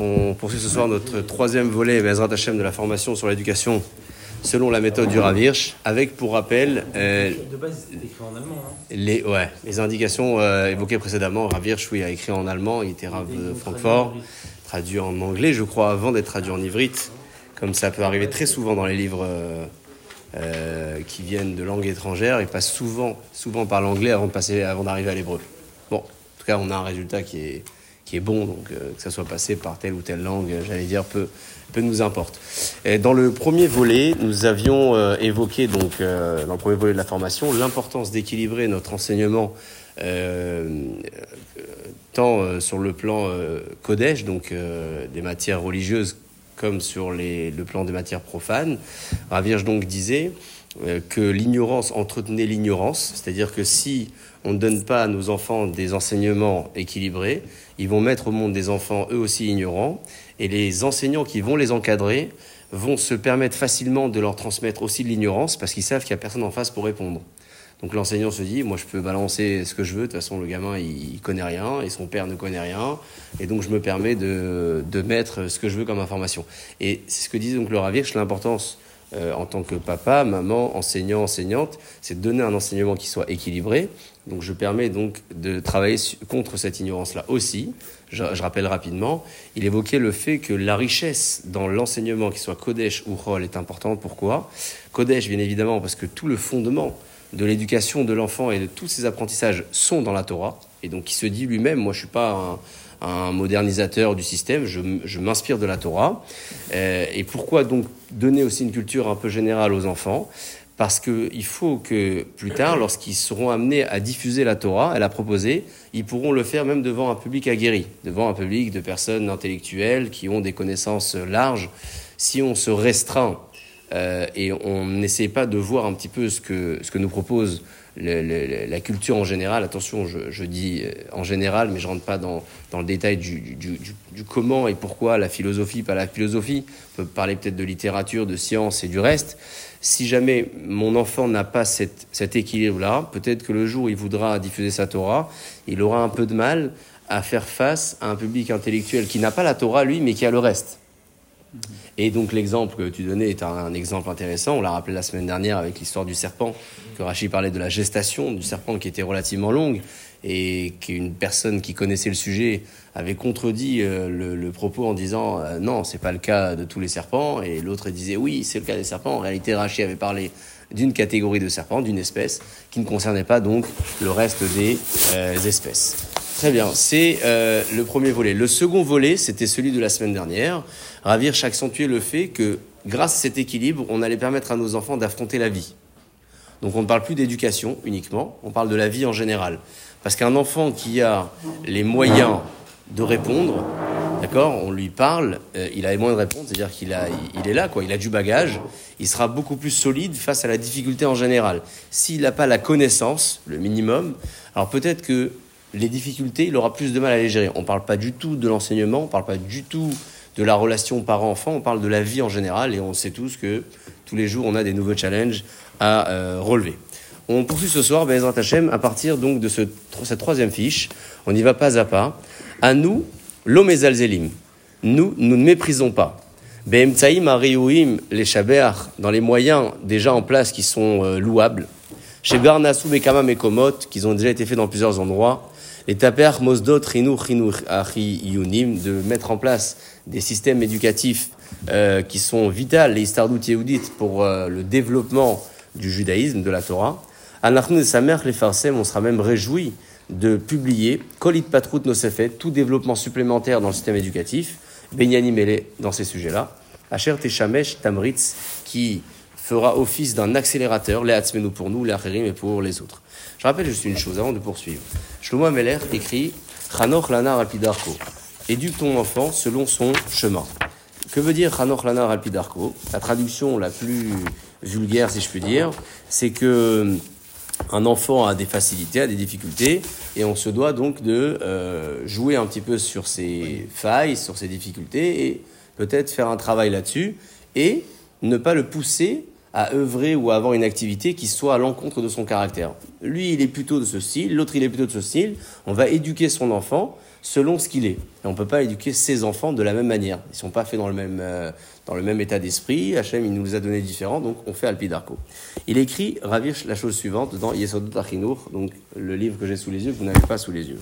On poursuit ce soir notre troisième volet, Bezrat Hashem, de la formation sur l'éducation selon la méthode du Ravirch, avec pour rappel. Euh, de base, c'est écrit en allemand. Hein. Les, ouais, les indications euh, évoquées précédemment. Ravirch, oui, a écrit en allemand, il était Rav de Francfort, traduit en anglais, je crois, avant d'être traduit en ivrite, comme ça peut arriver très souvent dans les livres. Euh, qui viennent de langues étrangères, ils passent souvent, souvent par l'anglais avant de passer, avant d'arriver à l'hébreu. Bon, on a un résultat qui est, qui est bon, donc euh, que ça soit passé par telle ou telle langue, j'allais dire, peu, peu nous importe. Dans le premier volet, nous avions euh, évoqué, donc, dans le premier volet de la formation, l'importance d'équilibrer notre enseignement tant sur le plan Kodesh, donc des matières religieuses comme sur le plan des matières profanes. Ravirge donc disait euh, que l'ignorance entretenait l'ignorance, c'est-à-dire que si on ne donne pas à nos enfants des enseignements équilibrés, ils vont mettre au monde des enfants eux aussi ignorants, et les enseignants qui vont les encadrer vont se permettre facilement de leur transmettre aussi de l'ignorance parce qu'ils savent qu'il n'y a personne en face pour répondre. Donc l'enseignant se dit, moi je peux balancer ce que je veux, de toute façon le gamin il, connaît rien et son père ne connaît rien, et donc je me permets de, de mettre ce que je veux comme information. Et c'est ce que disait donc le Ravirch, l'importance euh, en tant que papa, maman, enseignant, enseignante, c'est de donner un enseignement qui soit équilibré. Donc je permets donc de travailler contre cette ignorance-là aussi. Je, rappelle rapidement, il évoquait le fait que la richesse dans l'enseignement, qui soit Kodesh ou Chol, est importante. Pourquoi? Kodesh, bien évidemment, parce que tout le fondement de l'éducation de l'enfant et de tous ses apprentissages sont dans la Torah. Et donc il se dit lui-même, moi je suis pas un, modernisateur du système, je, m'inspire de la Torah. Euh, et pourquoi donc donner aussi une culture un peu générale aux enfants? Parce qu'il faut que plus tard, lorsqu'ils seront amenés à diffuser la Torah, elle a proposé, ils pourront le faire même devant un public aguerri, devant un public de personnes intellectuelles qui ont des connaissances larges. Si on se restreint euh, et on n'essaie pas de voir un petit peu ce que, nous propose la culture en général. Attention, je, je, dis euh, en général, mais je rentre pas dans, dans le détail du, comment et pourquoi la philosophie, pas la philosophie. On peut parler peut-être de littérature, de science et du reste. Si jamais mon enfant n'a pas cette, cet équilibre-là, peut-être que le jour où il voudra diffuser sa Torah, il aura un peu de mal à faire face à un public intellectuel qui n'a pas la Torah, lui, mais qui a le reste. Et donc l'exemple que tu donnais est un, exemple intéressant. On l'a rappelé la semaine dernière avec l'histoire du serpent, que Rachid parlait de la gestation du serpent qui était relativement longue et qu'une personne qui connaissait le sujet avait contredit euh, le, propos en disant euh, non, c'est pas le cas de tous les serpents. Et l'autre disait oui, c'est le cas des serpents. En réalité, Rachid avait parlé d'une catégorie de serpents, d'une espèce, qui ne concernait pas donc le reste des euh, espèces. Très bien, c'est le premier volet. Le second volet, c'était celui de la semaine dernière. Ravir accentuer le fait que grâce à cet équilibre, on allait permettre à nos enfants d'affronter la vie. Donc on ne parle plus d'éducation uniquement, on parle de la vie en général. Parce qu'un enfant qui a les moyens de répondre, d'accord, on lui parle, euh, il a les moyens de répondre, c'est-à-dire qu'il a, il est là, quoi, il a du bagage, il sera beaucoup plus solide face à la difficulté en général. S'il n'a pas la connaissance, le minimum, alors peut-être que les difficultés, il aura plus de mal à les gérer. On ne parle pas du tout de l'enseignement, on ne parle pas du tout de la relation parent-enfant, on parle de la vie en général et on sait tous que tous les jours on a des nouveaux challenges à euh, relever. On poursuit ce soir, Bezrat Hashem, à partir donc de ce, cette troisième fiche. On y va pas à pas. À nous, l'homme Nous, nous ne méprisons pas. Be'emtsaim ariouim les shaber dans les moyens déjà en place qui sont euh, louables. Chez Garnasu Bekama Mekomot, qui ont déjà été faits dans plusieurs endroits les taper mosdot rinu yunim de mettre en place des systèmes éducatifs euh, qui sont vitaux, les istardout yehudit, pour euh, le développement du judaïsme, de la Torah. Anachnu et sa mère, les farsem, on sera même réjoui de publier Kolit Patrout Nosefet, tout développement supplémentaire dans le système éducatif, Benyani Mele dans ces sujets-là, Asher Teshamesh Tamritz, qui fera office d'un accélérateur, les Hatzmenu pour nous, les et pour les autres. Je rappelle juste une chose avant de poursuivre. Shlomo Meller écrit Chanoch Lanar Alpidarko. Éduque ton enfant selon son chemin. Que veut dire Chanoch Lanar Alpidarko La traduction la plus vulgaire, si je puis dire, c'est que un enfant a des facilités, a des difficultés, et on se doit donc de euh, jouer un petit peu sur ses failles, sur ses difficultés, et peut-être faire un travail là-dessus, et ne pas le pousser à œuvrer ou à avoir une activité qui soit à l'encontre de son caractère. Lui, il est plutôt de ce style, l'autre, il est plutôt de ce style. On va éduquer son enfant selon ce qu'il est. On ne peut pas éduquer ses enfants de la même manière. Ils ne sont pas faits dans le même, euh, dans le même état d'esprit. Hachem, il nous les a donnés différents, donc on fait Alpidarko. Il écrit, Ravish, la chose suivante dans Yesodot Achinour, donc le livre que j'ai sous les yeux, que vous n'avez pas sous les yeux.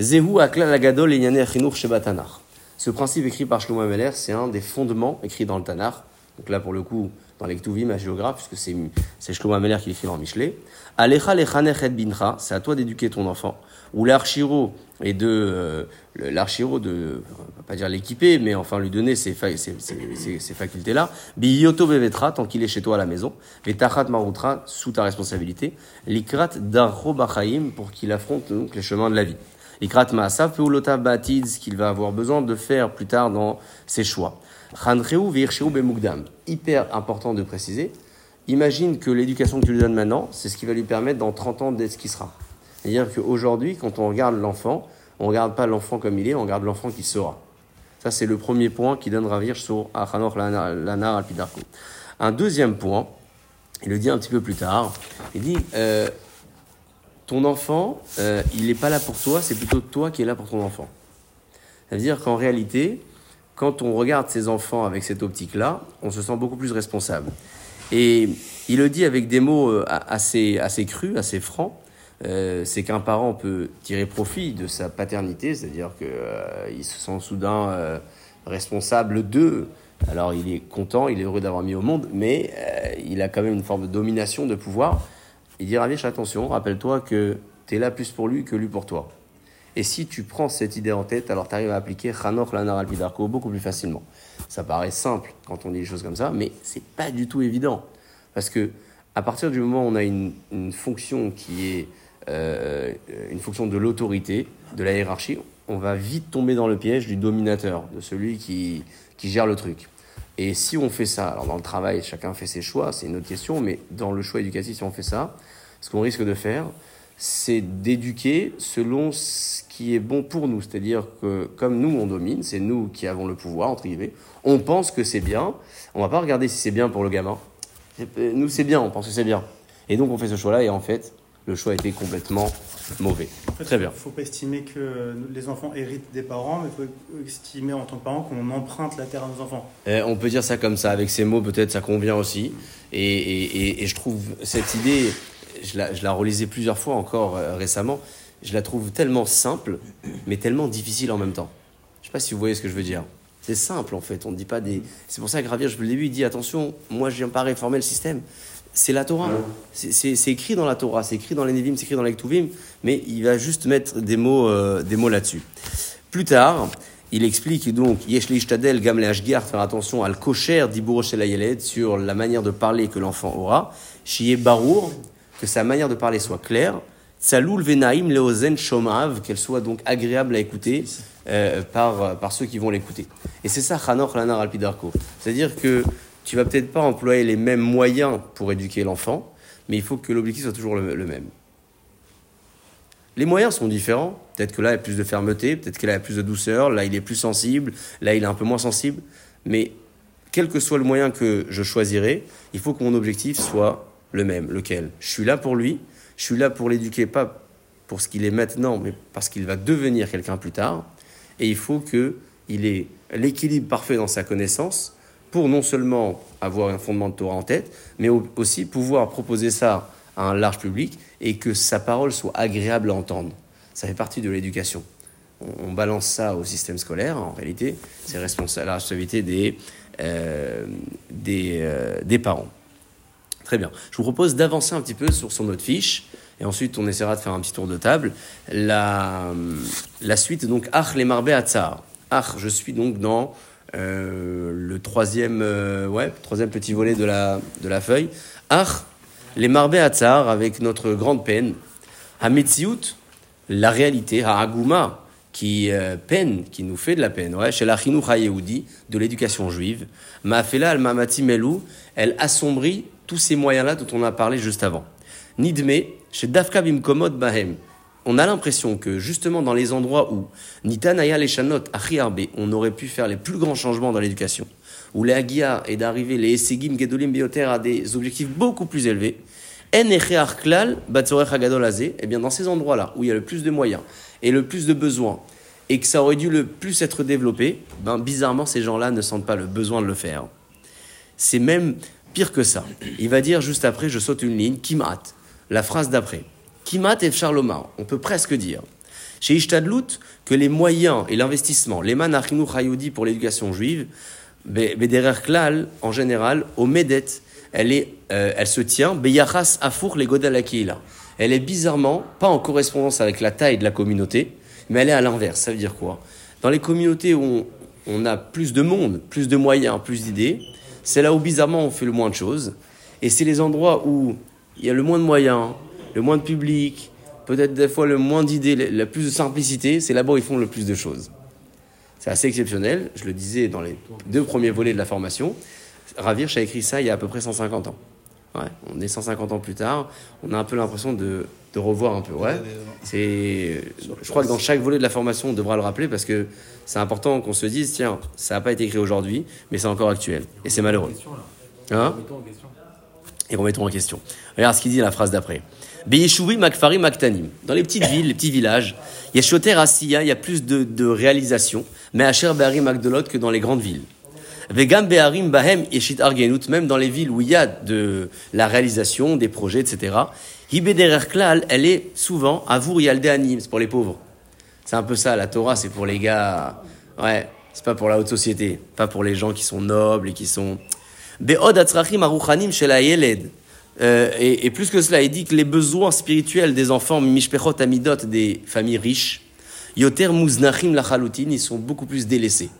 Zehu Akla Lagadol Enyane Shebatanar. Ce principe écrit par Shlomo Ameler, c'est un des fondements écrits dans le Tanar. Donc là, pour le coup, dans les Ktuvim, à géographe, puisque c'est, c'est Shlomo Ameler qui écrit dans Michelet. Alecha lechanech et bincha, c'est à toi d'éduquer ton enfant. Ou l'archiro, et de, euh, l'archiro de, on va pas dire l'équiper, mais enfin lui donner ses, fa- ses- ses- ses facultés-là. Biyoto bevetra, tant qu'il est chez toi à la maison. Vetachat marutra, sous ta responsabilité. Likrat bachaim, pour qu'il affronte donc les chemins de la vie. Likrat maasav peulota batid, ce qu'il va avoir besoin de faire plus tard dans ses choix. Chanreu vircheu bemugdam. Hyper important de préciser. Imagine que l'éducation que tu lui donnes maintenant, c'est ce qui va lui permettre dans 30 ans d'être ce qu'il sera. C'est-à-dire qu'aujourd'hui, quand on regarde l'enfant, on ne regarde pas l'enfant comme il est, on regarde l'enfant qui sera. Ça, c'est le premier point qui donne ravir sur Achanor Lanar Alpidarko. Un deuxième point, il le dit un petit peu plus tard, il dit euh, ton enfant, euh, il n'est pas là pour toi, c'est plutôt toi qui es là pour ton enfant. C'est-à-dire qu'en réalité, quand on regarde ses enfants avec cette optique-là, on se sent beaucoup plus responsable. Et il le dit avec des mots euh, assez, assez crus, assez francs. Euh, c'est qu'un parent peut tirer profit de sa paternité, c'est-à-dire qu'il se sent soudain euh, responsable d'eux. Alors il est content, il est heureux d'avoir mis au monde, mais euh, il a quand même une forme de domination, de pouvoir. Il dit Ravish, attention, rappelle-toi que tu es là plus pour lui que lui pour toi. Et si tu prends cette idée en tête, alors tu arrives à appliquer Chanor Lanar Alpidarko beaucoup plus facilement. Ça paraît simple quand on dit des choses comme ça, mais c'est pas du tout évident. Parce que à partir du moment où on a une fonction qui est euh, une fonction de l'autorité, de la hiérarchie, on va vite tomber dans le piège du dominateur, de celui qui, qui gère le truc. Et si on fait ça, alors dans le travail, chacun fait ses choix, c'est une autre question, mais dans le choix éducatif, si on fait ça, ce qu'on risque de faire, c'est d'éduquer selon ce qui est bon pour nous. C'est-à-dire que comme nous, on domine, c'est nous qui avons le pouvoir, entre guillemets, on pense que c'est bien, on va pas regarder si c'est bien pour le gamin. C'est- Nous, c'est bien, on pense que c'est bien. Et donc, on fait ce choix-là, et en fait, le choix était complètement mauvais. En fait, Très bien. Il ne faut pas estimer que les enfants héritent des parents, mais il faut estimer en tant que parent qu'on emprunte la terre à nos enfants. Euh, on peut dire ça comme ça, avec ces mots, peut-être ça convient aussi. Et, et- et- et je trouve cette idée, je la, je la relisais plusieurs fois encore euh, récemment, je la trouve tellement simple, mais tellement difficile en même temps. Je sais pas si vous voyez ce que je veux dire. C'est simple en fait, on ne dit pas des. C'est pour ça que Ravir, depuis le début, il dit attention, moi je viens pas réformer le système. C'est la Torah. C'est- écrit dans la Torah, c'est écrit dans les Nevim, c'est écrit dans les Ktuvim, mais il va juste mettre des mots, euh, des mots là-dessus. Plus tard, il explique donc Yesh Ishtadel Gam Ashgar, faire attention à le kocher d'Iburo Shelayeled sur la manière de parler que l'enfant aura. Shiye Barour, que sa manière de parler soit claire. Tsaloul Venaim Leozen Shomav, qu'elle soit donc agréable à écouter euh, par, par ceux qui vont l'écouter. Et c'est ça, Chanor Lanar Alpidarko. C'est-à-dire que tu vas peut-être pas employer les mêmes moyens pour éduquer l'enfant, mais il faut que l'objectif soit toujours le- même. Les moyens sont différents. Peut-être que là, il y a plus de fermeté, peut-être que là, il y a plus de douceur, là, il est plus sensible, là, il est un peu moins sensible. Mais quel que soit le moyen que je choisirai, il faut que mon objectif soit le même. Lequel? Je suis là pour lui, je suis là pour l'éduquer, pas pour ce qu'il est maintenant, mais parce qu'il va devenir quelqu'un plus tard. Et il faut qu'il ait l'équilibre parfait dans sa connaissance pour non seulement avoir un fondement de Torah en tête, mais au- aussi pouvoir proposer ça à un large public et que sa parole soit agréable à entendre. Ça fait partie de l'éducation. On, balance ça au système scolaire, en réalité, c'est la responsabilité des, euh, des, euh, des parents. Très bien. Je vous propose d'avancer un petit peu sur son autre fiche. Et ensuite, on essaiera de faire un petit tour de table. La, la suite, donc, Ach les marbe Atzar. Ach, je suis donc dans euh, le troisième, euh, ouais, troisième petit volet de la, de la feuille. Ach les marbe Atzar, avec notre grande peine. Hametziut, la réalité, Ha'aguma, qui euh, peine, qui nous fait de la peine, chez la HaYehudi, de l'éducation juive, Ma'afela al-Mamati Melou, elle assombrit tous ces moyens-là dont on a parlé juste avant. Nidme, chez Dafka Bimkomot Bahem, on a l'impression que justement dans les endroits où Nitanaya Leshanot Achiarbe, on aurait pu faire les plus grands changements dans l'éducation, où les Hagia est d'arriver, les Esegim Gedolim Bioter à des objectifs beaucoup plus élevés, Azeh, eh bien dans ces endroits-là où il y a le plus de moyens et le plus de besoins, et que ça aurait dû le plus être développé, ben bizarrement ces gens-là ne sentent pas le besoin de le faire. C'est même pire que ça. Il va dire juste après, je saute une ligne, Kimat, la phrase d'après. Kimat et Charlomar, on peut presque dire. Chez Ishtadlout, que les moyens et l'investissement, les manachinu chayoudi pour l'éducation juive, Bederer Klal, en général, au Medet, elle, est, euh, elle se tient, Beyachas Afour les Godalakila. Elle est bizarrement pas en correspondance avec la taille de la communauté, mais elle est à l'inverse. Ça veut dire quoi? Dans les communautés où on, a plus de monde, plus de moyens, plus d'idées, c'est là où bizarrement on fait le moins de choses. Et c'est les endroits où il y a le moins de moyens, le moins de public, peut-être des fois le moins d'idées, la plus de simplicité, c'est là-bas où ils font le plus de choses. C'est assez exceptionnel, je le disais dans les deux premiers volets de la formation. Ravirch a écrit ça il y a à peu près 150 ans. Ouais, on est 150 ans plus tard, on a un peu l'impression de, de, revoir un peu. Ouais, c'est, je crois que dans chaque volet de la formation, on devra le rappeler parce que c'est important qu'on se dise tiens, ça n'a pas été écrit aujourd'hui, mais c'est encore actuel. Et c'est malheureux. Hein Et remettons en question. Regarde ce qu'il dit la phrase d'après. Makfari Maktanim. Dans les petites villes, les petits villages, il y a Shoter Asiya, il y a plus de, de réalisations, mais à Cher Beharim Magdolot que dans les grandes villes. Vegam Beharim Bahem Yeshit Argenut, même dans les villes où il y a de la réalisation, des projets, etc. Hibederer Klal, elle est souvent Avour Yalde Anim, c'est pour les pauvres. C'est un peu ça, la Torah, c'est pour les gars. Ouais, c'est pas pour la haute société, pas pour les gens qui sont nobles et qui sont. Be'od Aruchanim. Euh, et, plus que cela, il dit que les besoins spirituels des enfants, mishpechot amidot, des familles riches, yoter muznachim lachalutin, ils sont beaucoup plus délaissés.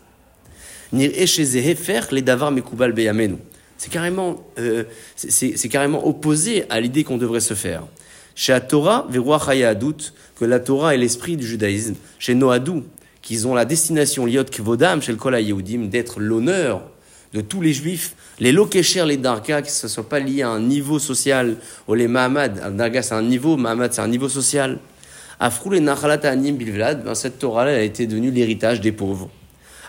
Les davar mekubal beyamenu. C'est carrément, euh, c'est carrément opposé à l'idée qu'on devrait se faire. Chez la Torah, que la Torah est l'esprit du judaïsme. Chez Noadou, qu'ils ont la destination liot kvodam, chez le Kol d'être l'honneur de tous les juifs, les lokesher, les darka, que ce ne soit pas lié à un niveau social, ou les mahamad, un darga c'est un niveau, mahamad c'est un niveau social. Afrou les nachalat anim bilvlad, ben cette Torah-là a été devenue l'héritage des pauvres.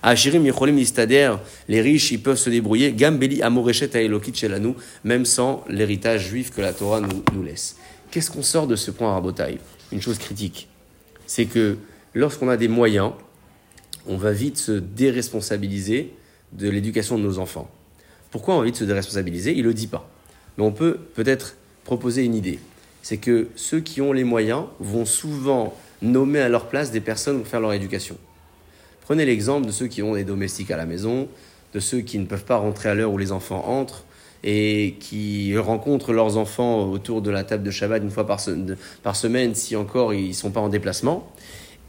Achirim yicholim listader, les riches ils peuvent se débrouiller, gambeli amorechet aelokit shelanu, même sans l'héritage juif que la Torah nous, nous laisse. Qu'est-ce qu'on sort de ce point à Rabotaï Une chose critique, c'est que lorsqu'on a des moyens, on va vite se déresponsabiliser de l'éducation de nos enfants. Pourquoi on a envie de se déresponsabiliser? Il ne le dit pas. Mais on peut peut-être proposer une idée. C'est que ceux qui ont les moyens vont souvent nommer à leur place des personnes pour faire leur éducation. Prenez l'exemple de ceux qui ont des domestiques à la maison, de ceux qui ne peuvent pas rentrer à l'heure où les enfants entrent et qui rencontrent leurs enfants autour de la table de Shabbat une fois par, semaine, si encore ils ne sont pas en déplacement,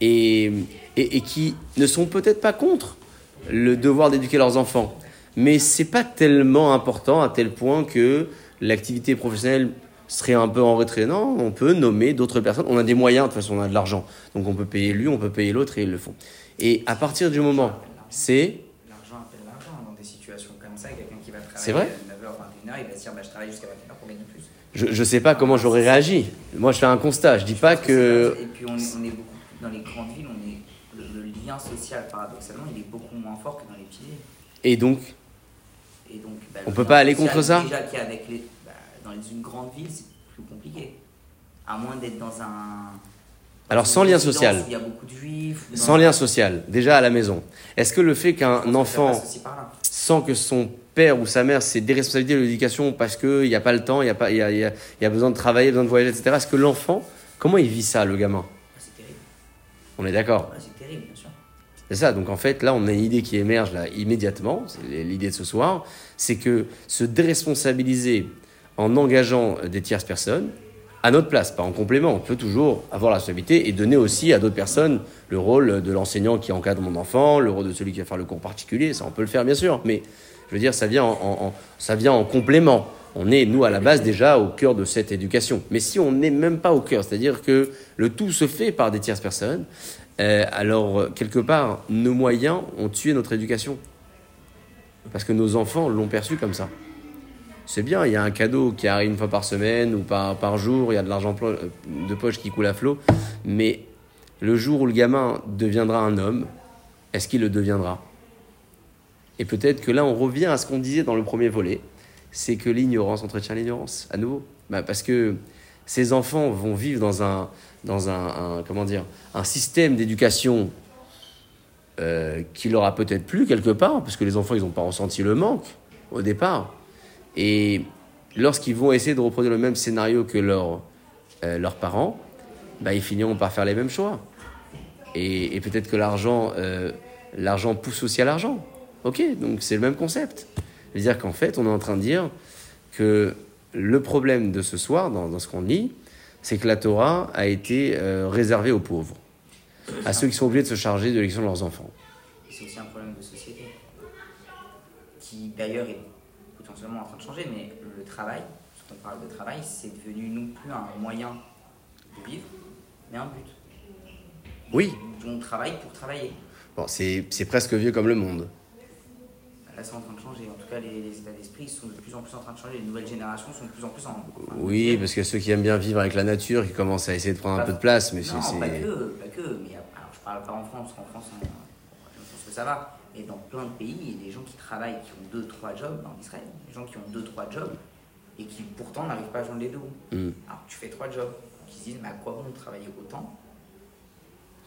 et, qui ne sont peut-être pas contre le devoir d'éduquer leurs enfants. Mais c'est pas tellement important à tel point que l'activité professionnelle serait un peu en retrait. Non, on peut nommer d'autres personnes. On a des moyens, de toute façon, on a de l'argent. Donc on peut payer lui, on peut payer l'autre et ils le font. Et à partir du moment, c'est. L'argent appelle l'argent dans des situations comme ça. Quelqu'un qui va travailler C'est vrai 9h, 21h, il va se dire bah, je travaille jusqu'à 21h pour gagner plus. Je ne sais pas comment j'aurais réagi. Moi, je fais un constat. Je dis pas que. Et puis on est, on est beaucoup. Dans les grandes villes, on lien social, paradoxalement, il est beaucoup moins fort que dans les petits. Et donc Et donc, bah, On peut pas aller contre ça Déjà qu'il avec les. bah, dans une grande ville, c'est plus compliqué. À moins d'être dans un. Alors, sans lien social. Il y a beaucoup de juifs. Sans lien social, déjà à la maison. Est-ce que le fait qu'un enfant sent que son père ou sa mère s'est déresponsabilisé de l'éducation parce qu'il n'y a pas le temps, il y a, pas, il y, a, il y a- il y a besoin de travailler, besoin de voyager, etc. Est-ce que l'enfant, comment il vit ça, le gamin? C'est terrible. On est d'accord Ouais, C'est ça, donc en fait, là, on a une idée qui émerge là immédiatement, c'est l'idée de ce soir, c'est que se déresponsabiliser en engageant des tierces personnes, à notre place, pas en complément, on peut toujours avoir la responsabilité et donner aussi à d'autres personnes le rôle de l'enseignant qui encadre mon enfant, le rôle de celui qui va faire le cours particulier, ça on peut le faire bien sûr, mais je veux dire, ça vient en, en- en- ça vient en complément. On est, nous, à la base, déjà au cœur de cette éducation. Mais si on n'est même pas au cœur, c'est-à-dire que le tout se fait par des tierces personnes, euh, alors, quelque part, nos moyens ont tué notre éducation. Parce que nos enfants l'ont perçu comme ça. C'est bien, il y a un cadeau qui arrive une fois par semaine ou par, jour, il y a de l'argent euh, de poche qui coule à flot, mais le jour où le gamin deviendra un homme, est-ce qu'il le deviendra? Et peut-être que là, on revient à ce qu'on disait dans le premier volet, c'est que l'ignorance entretient l'ignorance, à nouveau. Bah, parce que ces enfants vont vivre dans un, dans un, comment dire, un système d'éducation euh, qui leur a peut-être plu quelque part, parce que les enfants, ils n'ont pas ressenti le manque au départ. Et lorsqu'ils vont essayer de reproduire le même scénario que leurs euh, leurs parents, bah, ils finiront par faire les mêmes choix. Et, peut-être que l'argent euh, l'argent pousse aussi à l'argent. Ok, donc c'est le même concept. C'est-à-dire qu'en fait, on est en train de dire que le problème de ce soir, dans, dans ce qu'on lit, c'est que la Torah a été euh, réservée aux pauvres, à ceux qui sont obligés de se charger de l'élection de leurs enfants. C'est aussi un problème de société qui d'ailleurs est potentiellement en train de changer, mais le travail, parce qu'on parle de travail, c'est devenu non plus un moyen de vivre, mais un but. Oui, On travaille pour travailler. bon, c'est presque vieux comme le monde. Là, c'est en train de changer. En tout cas, les, les états d'esprit sont de plus en plus en train de changer. Les nouvelles générations sont de plus en plus en. Oui, parce que ceux qui aiment bien vivre avec la nature, qui commencent à essayer de prendre un peu de place, mais c'est... Non, pas c'est- que, pas que. Mais alors, je parle pas en France, en France, on- je pense que ça va. Mais dans plein de pays, il y a des gens qui travaillent, qui ont deux, trois jobs en Israël. Des gens qui ont deux, trois jobs et qui pourtant n'arrivent pas à joindre les deux. Hmm. Alors, tu fais trois jobs. Qui se disent, mais à quoi bon travailler autant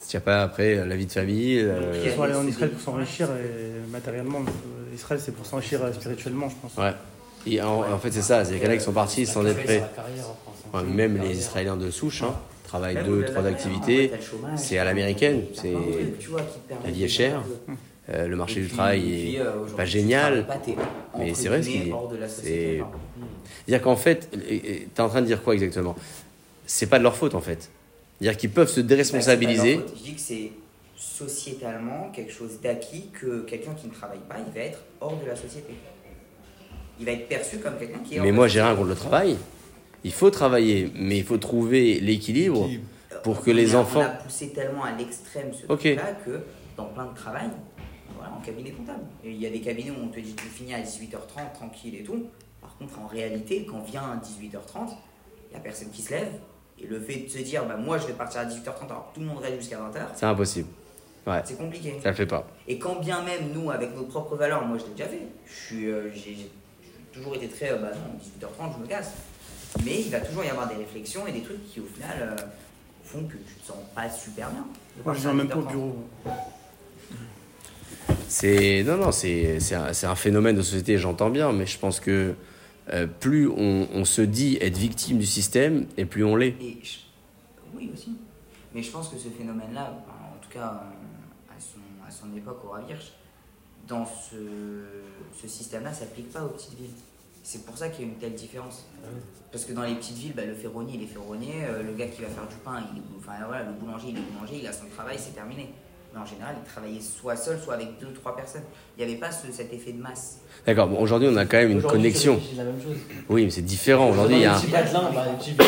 S'il n'y a pas après euh, la vie de famille... euh, Ils sont allés en Israël pour s'enrichir et matériellement. euh, Israël, c'est pour s'enrichir euh, spirituellement, je pense. Ouais. Et en, en fait, c'est ça, c'est en a qui sont partis sans être prêts. Hein. Ouais, même les Israéliens de souche, hein, travaillent Même deux, trois activités. en fait, c'est à l'américaine, t'as c'est- la vie est chère. Euh, le marché du travail puis, est euh, pas génial. pas, mais c'est vrai ce qu'il dit. C'est-à-dire qu'en fait, tu es en train de dire quoi exactement? C'est pas de leur faute en fait. C'est-à-dire qu'ils peuvent se Bah, déresponsabiliser. faute. Je dis que c'est sociétalement quelque chose d'acquis que quelqu'un qui ne travaille pas, il va être hors de la société. Il va être perçu comme quelqu'un qui est hors Mais de moi, j'ai rien contre le travail. Il faut travailler, mais il faut trouver l'équilibre pour que On les a- enfants- On a poussé tellement à l'extrême ce Ok. truc-là que dans plein de travail, voilà, en cabinet comptable. Et il y a des cabinets où on te dit tu finis à 18h30 tranquille et tout. Par contre, en réalité, quand vient 18h30, il n'y a personne qui se lève. Et le fait de se dire bah, moi je vais partir à 18h30 alors que tout le monde reste jusqu'à 20h, C'est impossible. Ouais, c'est compliqué. ça le fait pas. Et quand bien même nous, avec nos propres valeurs, moi je l'ai déjà fait, je suis, euh, j'ai toujours été très, euh, bah non, 18h30, je me casse. Mais il va toujours y avoir des réflexions et des trucs qui au final euh, font que tu te sens pas super bien. Moi, je viens même pas au 18h30. bureau. C'est non non, c'est c'est un, c'est un phénomène de société. J'entends bien, mais je pense que euh, plus on, on se dit être victime du système, et plus on l'est. Je- Oui aussi. Mais je pense que ce phénomène-là, en tout cas à son, à son époque au Ravirch, dans ce, ce système-là, s'applique pas aux petites villes. C'est pour ça qu'il y a une telle différence. Parce que dans les petites villes, bah, le ferronnier, il est ferronnier, euh, le gars qui va faire du pain, il enfin, voilà, le boulanger, il est boulanger, il a son travail, c'est terminé. Mais en général, il travaillait soit seul, soit avec deux, trois personnes. Il n'y avait pas ce- cet effet de masse. D'accord. Bon, aujourd'hui, on a quand même une connexion. C'est la même chose. Oui, mais c'est différent. Aujourd'hui, il y a, les bah, les c'est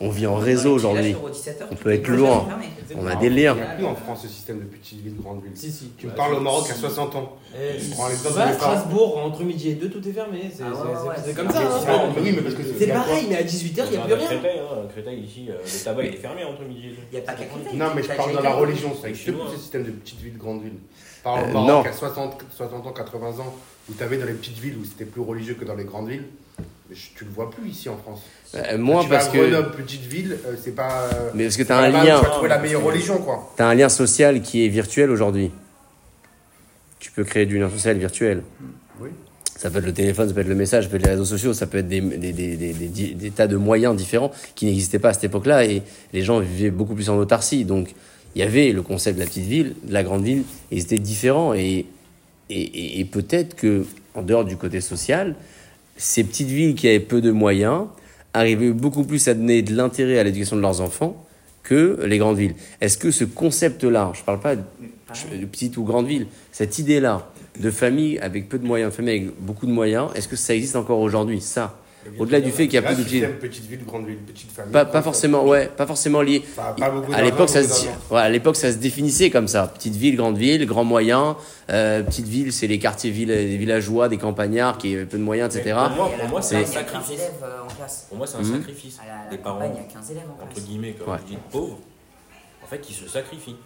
on, on vit en les réseau aujourd'hui. villages, sur 17 heures, On peut les être loin. On a des liens. Il n'y a plus en France ce système de petites villes, grandes villes. Si, si. Tu me parles au si, Maroc à si. 60 ans. Eh, Je prends de à parents. Strasbourg, entre midi et deux, tout est fermé. C'est Ah ouais, c'est- ouais, c'est- ouais, c'est c'est comme ça. hein. que C'est pareil, mais à 18h, il n'y a plus rien. Créteil, hein, Créteil, ici, euh, le tabac il est fermé entre midi et deux. Il n'y a pas qu'à. Non, mais je parle dans la religion. Ça système de petites villes, grandes villes. Par Euh, au Maroc à 60, 60 ans, 80 ans, où tu avais dans les petites villes où c'était plus religieux que dans les grandes villes. Tu le vois plus ici en France. Euh, moins tu vas parce à que. Grenoble, petite ville, euh, c'est pas. euh, Mais parce que t'as pas un lien. Tu vas trouver la meilleure religion, quoi. T'as un lien social qui est virtuel aujourd'hui. Tu peux créer du lien social virtuel. Oui. Ça peut être le téléphone, ça peut être le message, ça peut être les réseaux sociaux, ça peut être des, des, des, des, des- des tas de moyens différents qui n'existaient pas à cette époque-là et les gens vivaient beaucoup plus en autarcie. Donc il y avait le concept de la petite ville, de la grande ville, et c'était différent. Et, et, et, peut-être que, en dehors du côté social, ces petites villes qui avaient peu de moyens arrivaient beaucoup plus à donner de l'intérêt à l'éducation de leurs enfants que les grandes villes. Est-ce que ce concept-là, je ne parle pas de petite ou grande ville, cette idée-là de famille avec peu de moyens, famille avec beaucoup de moyens, est-ce que ça existe encore aujourd'hui? Ça, au-delà du fait qu'il y a plus système petite ville, grande ville, petite famille. pas, forcément, ouais, pas forcément lié. Pas- pas beaucoup à l'époque, ça se, ouais, à l'époque, ça se définissait comme ça. Petite ville, grande ville, grand moyen. Euh, petite ville, c'est les quartiers villes, des villageois, des campagnards qui avaient peu de moyens, etc. Mais pour moi, pour c'est un campagne, il y a 15 sacrifice. élèves euh, en classe. Pour moi, c'est un sacrifice. À la, à la Des campagne, parents, il y a 15 élèves en entre classe. guillemets, comme Ouais. vous dites, pauvres, en fait, qui se sacrifient.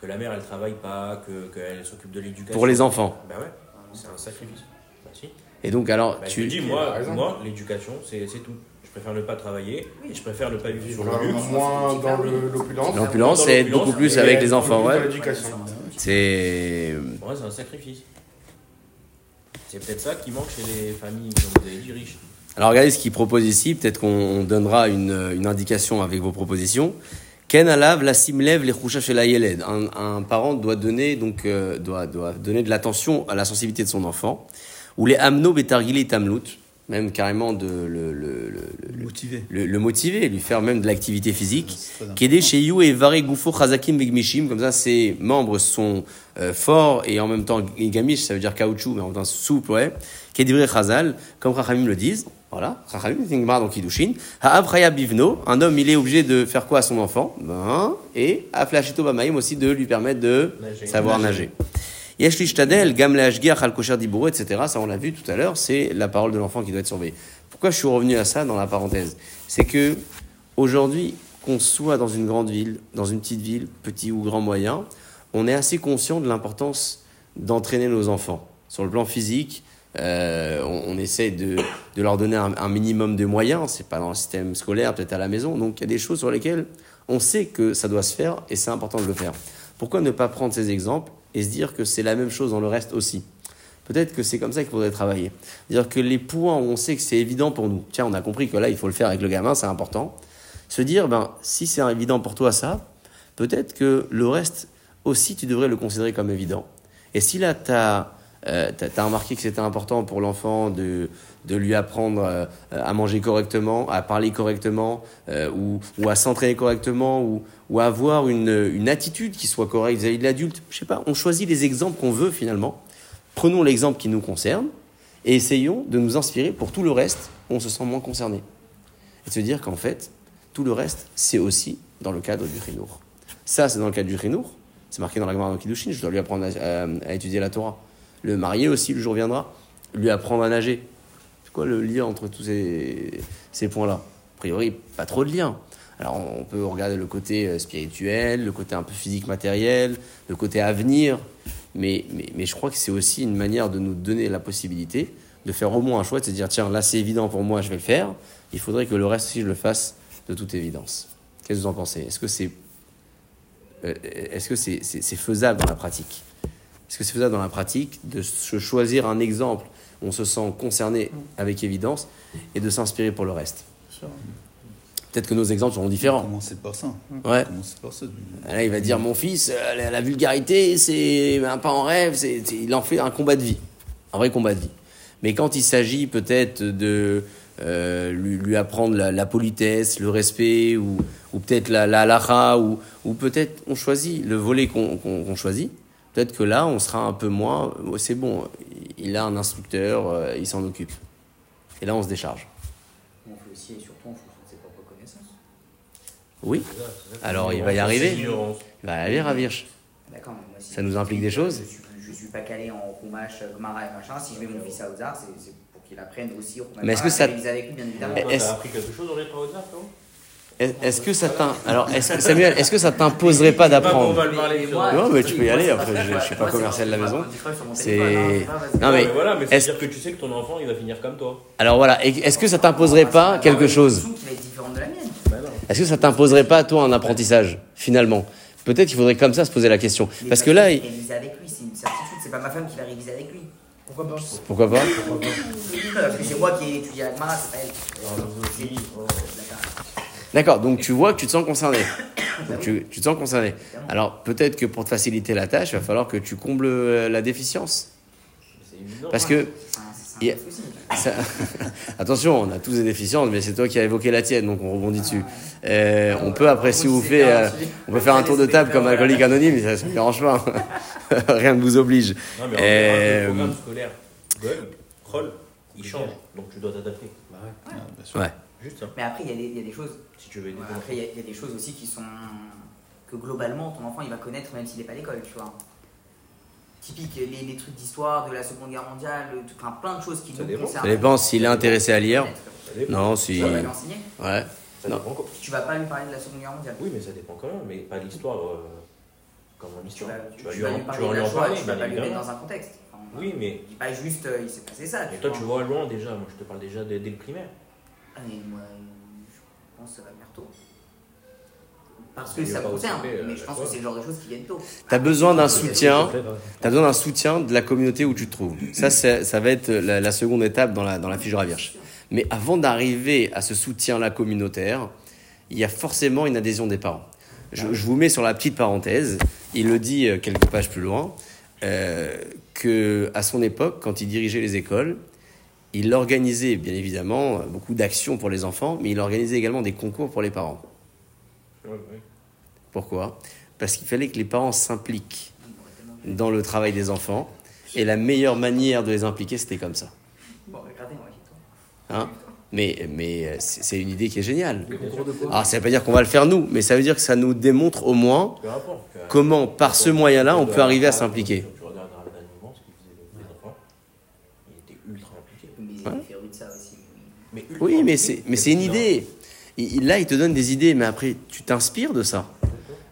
Que la mère, elle travaille pas, que- qu'elle s'occupe de l'éducation. Pour les enfants. Bah ouais, c'est un sacrifice. Bah si. Et donc, alors, Bah, tu, dis, moi, moi l'éducation, c'est c'est tout. Je préfère ne pas travailler, et je préfère ne pas vivre sur le luxe. moins dans le- l'opulence. l'opulence, c'est être beaucoup plus et avec les enfants, ouais. C'est. Ouais, c'est un sacrifice. C'est peut-être ça qui manque chez les familles, comme vous avez dit, riches. Alors regardez ce qu'il propose ici, peut-être qu'on donnera une, une indication avec vos propositions. Ken alav la simlev les chez la yeled. Un, un parent doit donner donc euh, doit, doit donner de l'attention à la sensibilité de son enfant. Ou les amno betargili tamlut, même carrément de le, le, le, motiver, lui faire même de l'activité physique. Kede sheyu et vare gufo chazakim vegmishim, comme ça ses membres sont euh, forts et en même temps gamish, ça veut dire caoutchouc, mais en même temps souple, ouais. Kedivre chazal, comme Chachamim le disent. Voilà, Chachamim, c'est une gemara dans Kiddushin. Ha'ab chaya bivno, un homme il est obligé de faire quoi à son enfant? Ben, Et aflashito bamaim aussi de lui permettre de Nager. savoir nager. Yesh lishtadel, gam leashgiach al kosher etc. Ça, on l'a vu tout à l'heure, c'est la parole de l'enfant qui doit être surveillée. Pourquoi je suis revenu à ça dans la parenthèse? C'est que aujourd'hui, qu'on soit dans une grande ville, dans une petite ville, petit ou grand moyen, on est assez conscient de l'importance d'entraîner nos enfants. Sur le plan physique, euh, on, on essaie de, de leur donner un, un minimum de moyens. C'est pas dans le système scolaire, peut-être à la maison. Donc il y a des choses sur lesquelles on sait que ça doit se faire et c'est important de le faire. Pourquoi ne pas prendre ces exemples et se dire que c'est la même chose dans le reste aussi Peut-être que c'est comme ça qu'il faudrait travailler. C'est-à-dire que les points où on sait que c'est évident pour nous, tiens, on a compris que là, il faut le faire avec le gamin, c'est important. Se dire, ben, si c'est évident pour toi ça, peut-être que le reste aussi, tu devrais le considérer comme évident. Et si là, tu as, remarqué que c'était important pour l'enfant de, de lui apprendre euh, à manger correctement, à parler correctement, euh, ou, à s'entraîner correctement, ou, à avoir une, attitude qui soit correcte vis-à-vis de l'adulte, je sais pas, on choisit les exemples qu'on veut finalement. Prenons l'exemple qui nous concerne et essayons de nous inspirer pour tout le reste où on se sent moins concerné. Et de se dire qu'en fait, tout le reste, c'est aussi dans le cadre du Rinour. Ça, c'est dans le cadre du Rinour. C'est marqué dans la Gemara de Kiddushin. Je dois lui apprendre à, à- à étudier la Torah. Le marié aussi, le jour viendra, lui apprendre à nager. Le lien entre tous ces, points-là? A priori, pas trop de lien. Alors, on peut regarder le côté euh, spirituel, le côté un peu physique matériel, le côté avenir. Mais, je crois que c'est aussi une manière de nous donner la possibilité de faire au moins un choix, de se dire tiens, là c'est évident pour moi, je vais le faire. Il faudrait que le reste aussi je le fasse de toute évidence. Qu'est-ce que vous en pensez? Est-ce que c'est euh, c'est faisable dans la pratique? Est-ce que c'est faisable dans la pratique de se choisir un exemple? On se sent concerné avec évidence et de s'inspirer pour le reste Peut-être que nos exemples seront différents. Commencer par ça. Ouais. Commencer par ça. Là, il va dire mon fils, euh, la, la vulgarité, c'est un pas en rêve, c'est, il en fait un combat de vie, un vrai combat de vie. Mais quand il s'agit peut-être de euh, lui, lui apprendre la, la politesse, le respect, ou, ou peut-être la, la ou, ou peut-être on choisit le volet qu'on, qu'on- qu'on choisit, peut-être que là, on sera un peu moins. oh, c'est bon, il a un instructeur, euh, il s'en occupe. Et là, on se décharge. On fait aussi et surtout en fonction de ses propres connaissances. Oui. Alors, il va y arriver. il va aller, Ravirch. D'accord, mais moi, si Ça nous implique des choses Je suis, je suis pas calé en Kumash, Gomara et machin. Si je mets mon fils à Ozar, c'est pour qu'il apprenne aussi au. Mais est-ce que ça- avec lui, bien évidemment. Toi, est-ce- T'as appris quelque chose au Ozar, Est-ce que ça alors que- Samuel, est-ce que ça t'imposerait pas d'apprendre? Va le parler. moi, Non, mais tu peux y aller, après, c'est je- je suis pas c'est commercial de la maison. C'est- hein, c'est. Non, mais voilà, mais est-ce- c'est-à-dire que tu sais que ton enfant, il va finir comme toi. Alors voilà, est-ce que ça t'imposerait pas quelque chose? Qui va être différente de la mienne. Bah. Est-ce que ça t'imposerait pas toi un apprentissage finalement? Peut-être qu'il faudrait comme ça se poser la question. Parce que là, il- réviser avec lui, c'est une certitude. C'est pas ma femme qui va réviser avec lui. Pourquoi pas? Pourquoi pas? Parce que c'est moi qui ai étudié Gmara, c'est pas elle. D'accord. Donc tu vois que tu te sens concerné. Donc tu, tu te sens concerné. Alors peut-être que pour te faciliter la tâche, il va falloir que tu combles euh, la déficience. Parce que. Ça- Attention, on a tous des déficiences, mais c'est toi qui as évoqué la tienne, donc on rebondit dessus. Euh, on peut après, si vous faites, euh, on peut faire un tour de table comme alcoolique anonyme, ça ne dérange pas. Rien ne vous oblige. Non, mais Euh, le programme scolaire bug, roll, il change. Donc tu dois t'adapter. Ah, bien sûr. Ouais. Juste ça. Mais après, y, il y a des choses. Si tu veux aider Ouais, après, il y, y a des choses aussi qui sont. que globalement, ton enfant, il va connaître même s'il n'est pas à l'école, tu vois. Typique, les, les trucs d'histoire de la Seconde Guerre mondiale, le- enfin, plein de choses qui Ça nous concernent. Ça dépend s'il est intéressé à lire. Non, si. Tu vas lui enseigner. Ouais. Ça Non. dépend quoi. Tu vas pas lui parler de la Seconde Guerre mondiale. Oui, mais ça dépend quand même. Mais pas l'histoire euh, comme en Tu histoire. vas, Tu vas tu lui vas en lui tu parler vas de lui la en Shoah, parler, tu vas pas lui mettre dans un contexte. Enfin, Oui, mais, pas juste, euh, il s'est passé ça. mais toi, tu vois. loin déjà. Moi, je te parle déjà dès, dès le primaire. Ah, mais moi, pense que ça va venir tôt. Parce que ça concerne, euh, mais je pense que c'est le genre de choses qui viennent tôt. T'as besoin d'un soutien. T'as besoin d'un soutien de la communauté où tu te trouves. Ça, ça va être la, la seconde étape dans la, dans la fiche de Ravirch. Mais avant d'arriver à ce soutien-là communautaire, il y a forcément une adhésion des parents. Je, je vous mets sur la petite parenthèse. Il le dit euh, quelques pages plus loin euh, que à son époque, quand il dirigeait les écoles, il organisait bien évidemment beaucoup d'actions pour les enfants, mais il organisait également des concours pour les parents. Ouais, ouais. Pourquoi? Parce qu'il fallait que les parents s'impliquent dans le travail des enfants. Et la meilleure manière de les impliquer, c'était comme ça. Hein? Mais mais euh, c'est une idée qui est géniale. Alors, ça ne veut pas dire qu'on va le faire nous, mais ça veut dire que ça nous démontre au moins comment, par ce moyen-là, on peut arriver à s'impliquer. Tu regardes Radan Mouvement, ce qu'il faisait les enfants, il était ultra impliqué. Mais ils Ouais. étaient férus de ça aussi. Mais Oui, mais c'est mais c'est une idée. Il- là, il te donne des idées, mais après, tu t'inspires de ça.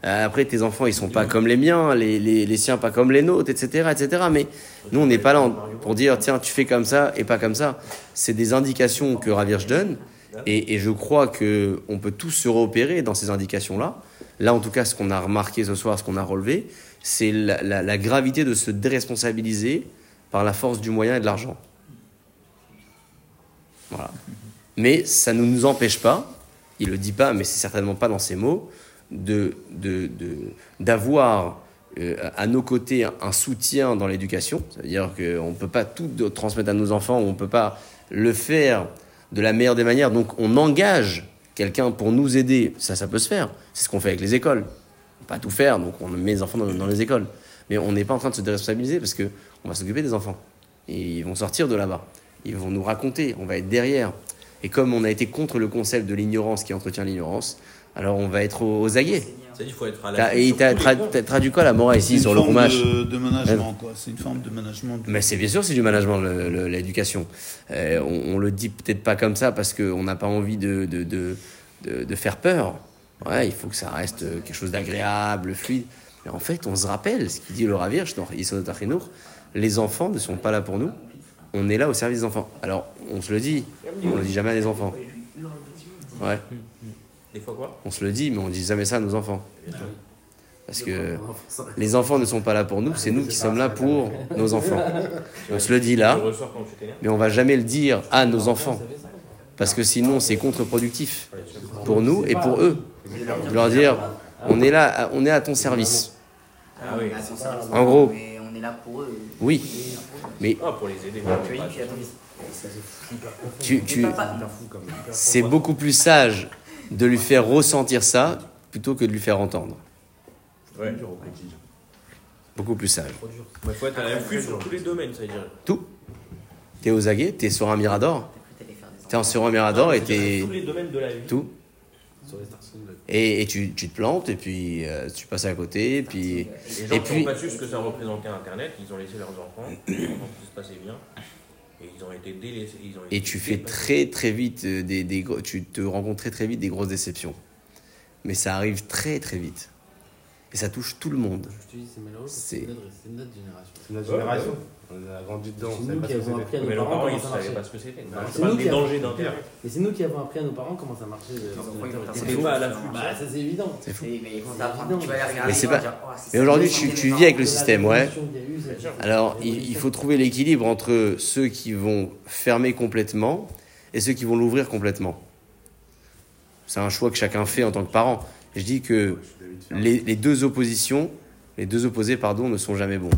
Euh, Après, tes enfants, ils sont pas comme les miens, les, les, les siens pas comme les nôtres, etc., etc. Mais nous, on n'est pas là pour dire, tiens, tu fais comme ça et pas comme ça. C'est des indications que Ravirch donne, et, et je crois que on peut tous se repérer dans ces indications-là. Là, en tout cas, ce qu'on a remarqué ce soir, ce qu'on a relevé, c'est la, la- la gravité de se déresponsabiliser par la force du moyen et de l'argent. Voilà. Mais ça ne nous empêche pas, il le dit pas, mais c'est certainement pas dans ses mots, de de- d'avoir euh, à nos côtés un, soutien dans l'éducation. C'est-à-dire qu'on ne peut pas tout transmettre à nos enfants, on ne peut pas le faire de la meilleure des manières. Donc on engage quelqu'un pour nous aider. Ça, ça peut se faire. C'est ce qu'on fait avec les écoles. On peut pas tout faire, donc on met les enfants dans, dans les écoles. Mais on n'est pas en train de se déresponsabiliser parce qu'on va s'occuper des enfants. Et ils vont sortir de là-bas. Ils vont nous raconter, on va être derrière. Et comme on a été contre le concept de l'ignorance qui entretient l'ignorance, alors on va être aux, aux aguets. Qu'il faut être à T'as- la Et il t'a tra- t'as traduit quoi la morale ici sur le forme roumage de, de management, quoi. C'est une forme de management. mais c'est bien sûr, c'est du management, l'éducation. Euh, on, on le dit peut-être pas comme ça parce qu'on n'a pas envie de, de, de, de, de faire peur. Ouais, il faut que ça reste euh, quelque chose d'agréable, fluide. Mais en fait, on se rappelle ce qu'il dit le Ravirch dans Achinour, les enfants ne sont pas là pour nous, on est là au service des enfants. Alors, on se le dit, on le dit jamais à des enfants. Ouais, Des fois quoi? On se le dit, mais on dit jamais ça à nos enfants. Parce que les enfants ne sont pas là pour nous, c'est nous qui sommes là pour nos enfants. On se le dit là, mais on va jamais le dire à nos enfants. Parce que sinon, c'est contre-productif pour nous et pour eux. De leur dire, on est là, on est à ton service. Ah service. En gros. Mais on est là pour eux. Oui, mais Ah, pour les aider. Tu tu, c'est beaucoup plus sage de lui faire ressentir ça plutôt que de lui faire entendre. Ouais. Beaucoup plus sage. Il faut être à l'affût sur tous les domaines, c'est-à-dire. Tout. T'es aux aguets, t'es sur un mirador. T'es en sur un mirador et t'es Tous les domaines de la vie. tout. Et, et tu, tu te plantes et puis euh, tu passes à côté et puis Les gens Et qui puis- n'ont pas su ce que ça représentait Internet, ils ont laissé leurs enfants, tout se passait bien, et ils ont été délaissés. Ils ont Et été tu fais très très vite euh, des, des gros- tu te rencontres très très vite des grosses déceptions. Mais ça arrive très très vite. Et ça touche tout le monde. Je te dis, c'est malheureux, C'est- c'est notre, c'est notre génération. Ouais, génération. On a grandi dedans. C'est nous qui avons appris à nos Mais leurs parents comment ne ça marchait. pas ce que c'était. Bah, C'est nous qui avons- dangers d'Internet. Mais c'est nous qui avons appris à nos parents comment ça marchait. C'était pas à. Bah, ça c'est évident. C'est fou. Mais c'est pas- Oh, Mais aujourd'hui, tu, vis avec le système, ouais. Alors, il, faut trouver l'équilibre entre ceux qui vont fermer complètement et ceux qui vont l'ouvrir complètement. C'est un choix que chacun fait en tant que parent. Je dis que les, les deux oppositions, les deux opposés, pardon, ne sont jamais bons.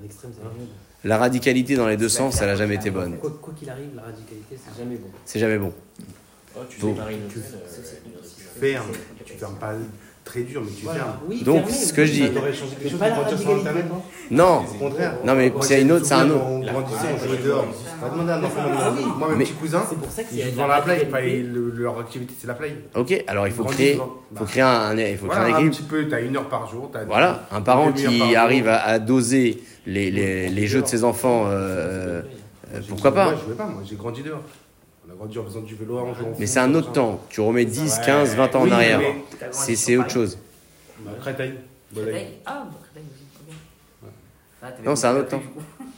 Un extrême, c'est. La radicalité dans les deux sens, elle n'a jamais été bonne. Quoi qu'il arrive, la radicalité, c'est jamais bon. C'est jamais bon. Oh, tu Tu- euh, Tu fermes. Tu fermes pas très dur, mais tu fermes. Voilà. Oui, Donc, fermé, ce que je dis- pas la Internet Non, contraire. non, mais Moi, c'est une autre, c'est un autre. On grandissait, on jouait dehors. Va demander à un enfant, moi, mes petits cousins, C'est pour ça que ils devant la play. Leur activité, c'est la play. Ok, alors il faut créer, faut créer un, il faut créer un petit peu, t'as une heure par jour. Voilà, un parent qui arrive à, doser les, jeux de ses enfants, euh, euh, pourquoi Moi, pas je jouais pas, moi, j'ai grandi dehors. On a grandi en faisant du vélo, en jouant au Mais c'est un autre ça. temps. Tu remets 10, Ouais. 15, 20 ans en arrière. C'est autre chose. Bah, Créteil. Ah, Non, c'est un autre temps.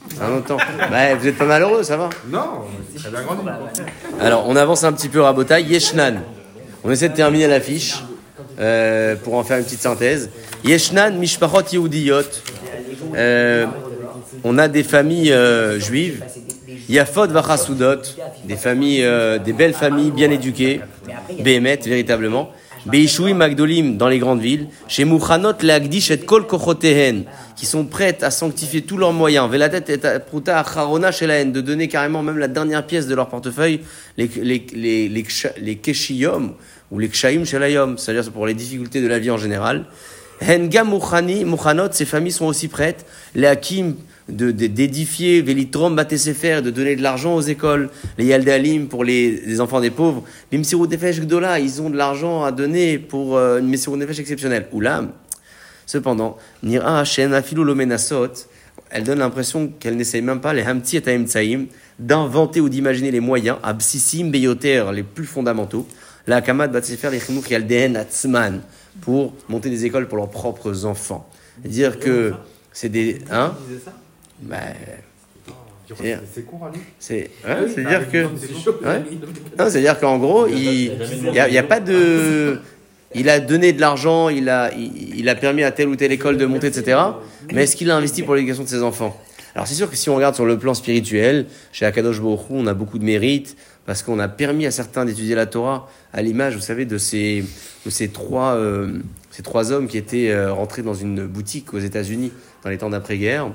C'est un autre temps. Bah, vous êtes pas malheureux, ça va. Non, c'est très bien grandi. Bah. Alors, on avance un petit peu rabotaille. Yeshnan. On essaie de terminer l'affiche. Euh, pour en faire une petite synthèse. Yeshnan mishpachot yehudiyot. Euh, on a des familles euh, juives. Yafot vachasudot, des familles, euh, des belles familles bien éduquées, Behemet véritablement. Beishui Magdolim dans les grandes villes, chez Mouchanot Leagdish et Kol Kochotehen, qui sont prêtes à sanctifier tous leurs moyens, Velatet et Pruta Acharona de donner carrément même la dernière pièce de leur portefeuille, les, les, les, les, les Keshiyom, ou les Kshaim chez l'Ayom, c'est-à-dire pour les difficultés de la vie en général. Henga Mouchani, Mouchanot, ces familles sont aussi prêtes, les Hakim, de- de- d'édifier, Velitrom Batesefer, de donner de l'argent aux écoles, les Yaldalim pour les, les enfants des pauvres, Bimsirou Nefesh Gdola, ils ont de l'argent à donner pour euh, une Messirou Nefesh exceptionnelle. Oulam, cependant, Nira Hashem Afilou Lomenasot, elle donne l'impression qu'elle n'essaye même pas, les Hamti et Taim d'inventer ou d'imaginer les moyens, Absissim Beyoter, les plus fondamentaux, la Kamad Batsefer, les Chinouk Yaldehen Atzman, pour monter des écoles pour leurs propres enfants. Dire que c'est des. Hein? Bah, C'est à c'est Ah oui, dire que C'est chaud. Ouais. non, c'est dire qu'en gros, il il y a, a pas de il a donné de l'argent, il a il, il a permis à telle ou telle école de monter, etc. Mais est-ce qu'il a investi pour l'éducation de ses enfants? Alors c'est sûr que si on regarde sur le plan spirituel, chez Akadosh Baruch on a beaucoup de mérite parce qu'on a permis à certains d'étudier la Torah à l'image, vous savez, de ces de ces trois euh, ces trois hommes qui étaient euh, rentrés dans une boutique aux États-Unis dans les temps d'après-guerre.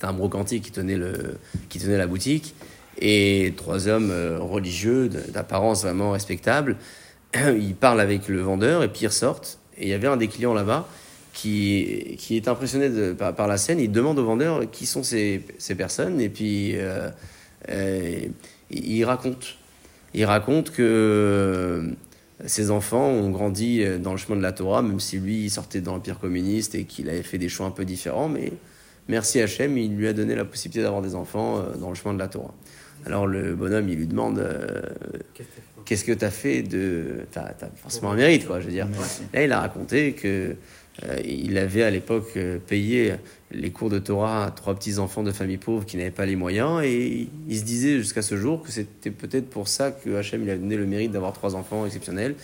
C'était un brocantier qui tenait, le, qui tenait la boutique. Et trois hommes euh, religieux, d'apparence vraiment respectable. Ils parlent avec le vendeur et puis ils ressortent. Et il y avait un des clients là-bas qui, qui est impressionné par, la scène. Il demande au vendeur qui sont ces, ces personnes. Et puis euh, euh, il, raconte. Il raconte que ses enfants ont grandi dans le chemin de la Torah, même si lui il sortait dans l'Empire communiste et qu'il avait fait des choix un peu différents. Mais merci Hachem, il lui a donné la possibilité d'avoir des enfants euh, dans le chemin de la Torah. Alors le bonhomme, il lui demande euh, Qu'est-ce que tu as fait de. T'as as forcément un mérite, quoi, je veux dire. Là, il a raconté que euh, il avait à l'époque payé les cours de Torah à trois petits-enfants de familles pauvres qui n'avaient pas les moyens et il se disait jusqu'à ce jour que c'était peut-être pour ça que Hachem il a donné le mérite d'avoir trois enfants exceptionnels.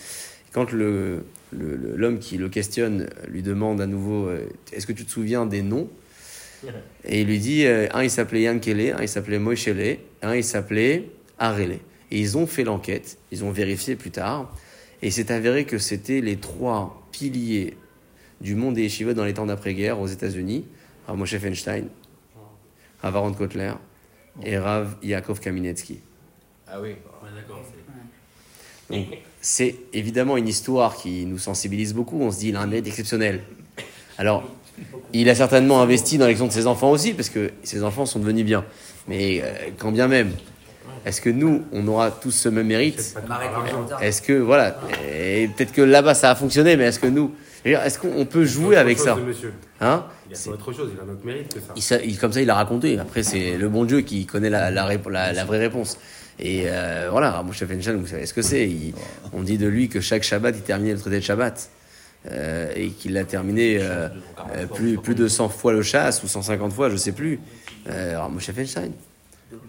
Quand le le- le- l'homme qui le questionne lui demande à nouveau euh, Est-ce que tu te souviens des noms Et il lui dit euh, un il s'appelait Yankele, un il s'appelait Moishele, un il s'appelait Arele. Et ils ont fait l'enquête, ils ont vérifié plus tard, et c'est avéré que c'était les trois piliers du monde des yeshivot dans les temps d'après-guerre aux États-Unis Rav Moshe Feinstein, Rav Aaron Kotler et Rav Yaakov Kaminetsky. Ah oui. Ouais, d'accord. c'est- Donc, c'est évidemment une histoire qui nous sensibilise beaucoup. On se dit, il a un mérite exceptionnel. Alors, il a certainement investi dans l'élection de ses enfants aussi, parce que ses enfants sont devenus bien. Mais euh, quand bien même, est-ce que nous, on aura tous ce même mérite? Est-ce que, voilà, et peut-être que là-bas ça a fonctionné, mais est-ce que nous, est-ce qu'on peut jouer avec ça? Monsieur. hein? Il a fait autre chose, il a notre mérite que ça. il, comme ça, il a raconté. Après, c'est le bon Dieu qui connaît la, la, rép- la- la vraie réponse. Et euh, voilà, Moshe Feinstein, vous savez ce que c'est. On dit de lui que chaque Shabbat, il terminait le traité de Shabbat. Euh, et qu'il l'a terminé euh, euh, plus, plus de 100 fois le chasse, ou 150 fois, je sais plus. Alors, Moshe Feinstein.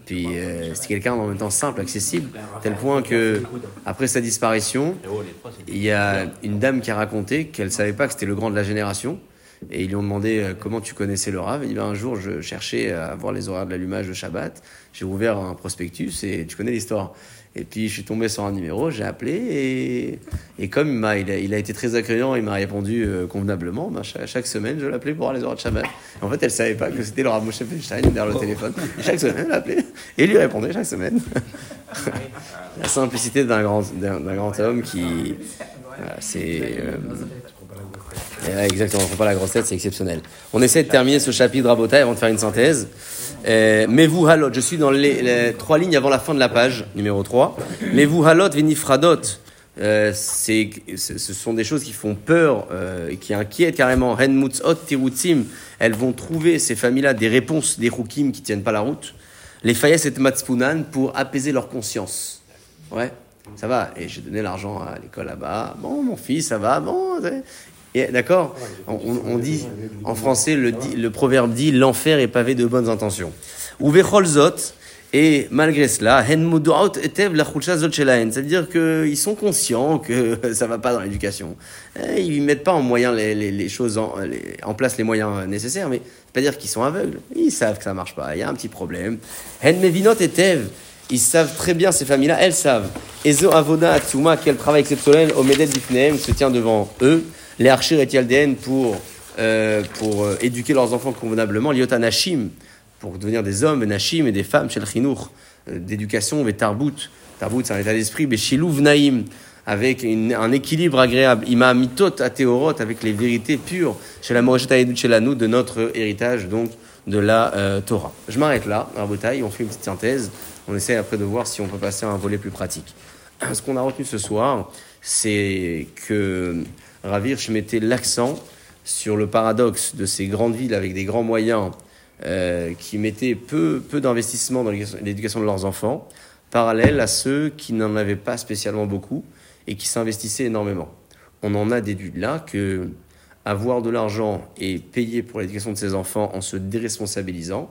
Puis, c'est quelqu'un en même temps simple, accessible, tel point que, après sa disparition, il y a une dame qui a raconté qu'elle savait pas que c'était le grand de la génération. Et ils lui ont demandé comment tu connaissais le Rav. Il dit ben, un jour, je cherchais à voir les horaires de l'allumage de Shabbat. J'ai ouvert un prospectus et tu connais l'histoire. Et puis je suis tombé sur un numéro, j'ai appelé et, et comme il, a, il a été très accueillant, il m'a répondu euh, convenablement. Ben, chaque, chaque semaine, je l'appelais pour voir les horaires de Shabbat. Et en fait, elle savait pas que c'était le Rav Moshe Feinstein derrière le téléphone. Et chaque semaine, elle l'appelait et lui répondait chaque semaine. La simplicité d'un grand, d'un d'un grand homme qui. voilà, c'est. euh, exactement, on ne fait pas la grosse tête, c'est exceptionnel. On essaie de terminer ce chapitre Rabotai avant de faire une synthèse. Euh, mais vous halot, je suis dans les, trois lignes avant la fin de la page, numéro 3. Mais vous halot venifradot, euh, c'est, ce sont des choses qui font peur, euh, qui inquiètent carrément. Elles vont trouver, ces familles-là, des réponses, des roukim qui tiennent pas la route. Les fayes et matspounan pour apaiser leur conscience. Ouais, ça va. Et j'ai donné l'argent à l'école là-bas. Bon, mon fils, ça va. Bon, d'accord on, dit, en français, le, proverbe dit l'enfer est pavé de bonnes intentions. Ou Et malgré cela. C'est-à-dire qu'ils sont conscients que ça va pas dans l'éducation. Et Ils mettent pas en moyen les, les, les choses en, les- en place les moyens nécessaires, mais c'est pas dire qu'ils sont aveugles. Ils savent que ça marche pas. Il y a un petit problème. Hen mevinot etev. Ils savent très bien, ces familles-là, elles savent. Ezo avoda atsuma, quel travail exceptionnel, au Medet Bifneem, se tient devant eux, les archir et Yaldéen pour, euh, pour euh, éduquer leurs enfants convenablement, liot anashim, pour devenir des hommes, nashim et des femmes, chez le chinour, euh, d'éducation, et tarbout. C'est un état d'esprit, béchilou naïm, avec un équilibre agréable. Ima mitot atéorot, avec les vérités pures, chez la nous, de notre héritage, donc de la Torah. Je m'arrête là, à Botaï, on fait une petite synthèse. On essaie après de voir si on peut passer à un volet plus pratique. Ce qu'on a retenu ce soir, c'est que Ravirch mettait l'accent sur le paradoxe de ces grandes villes avec des grands moyens euh, qui mettaient peu, peu d'investissement dans l'éducation- de leurs enfants, parallèle à ceux qui n'en avaient pas spécialement beaucoup et qui s'investissaient énormément. On en a déduit de là que avoir de l'argent et payer pour l'éducation de ses enfants en se déresponsabilisant,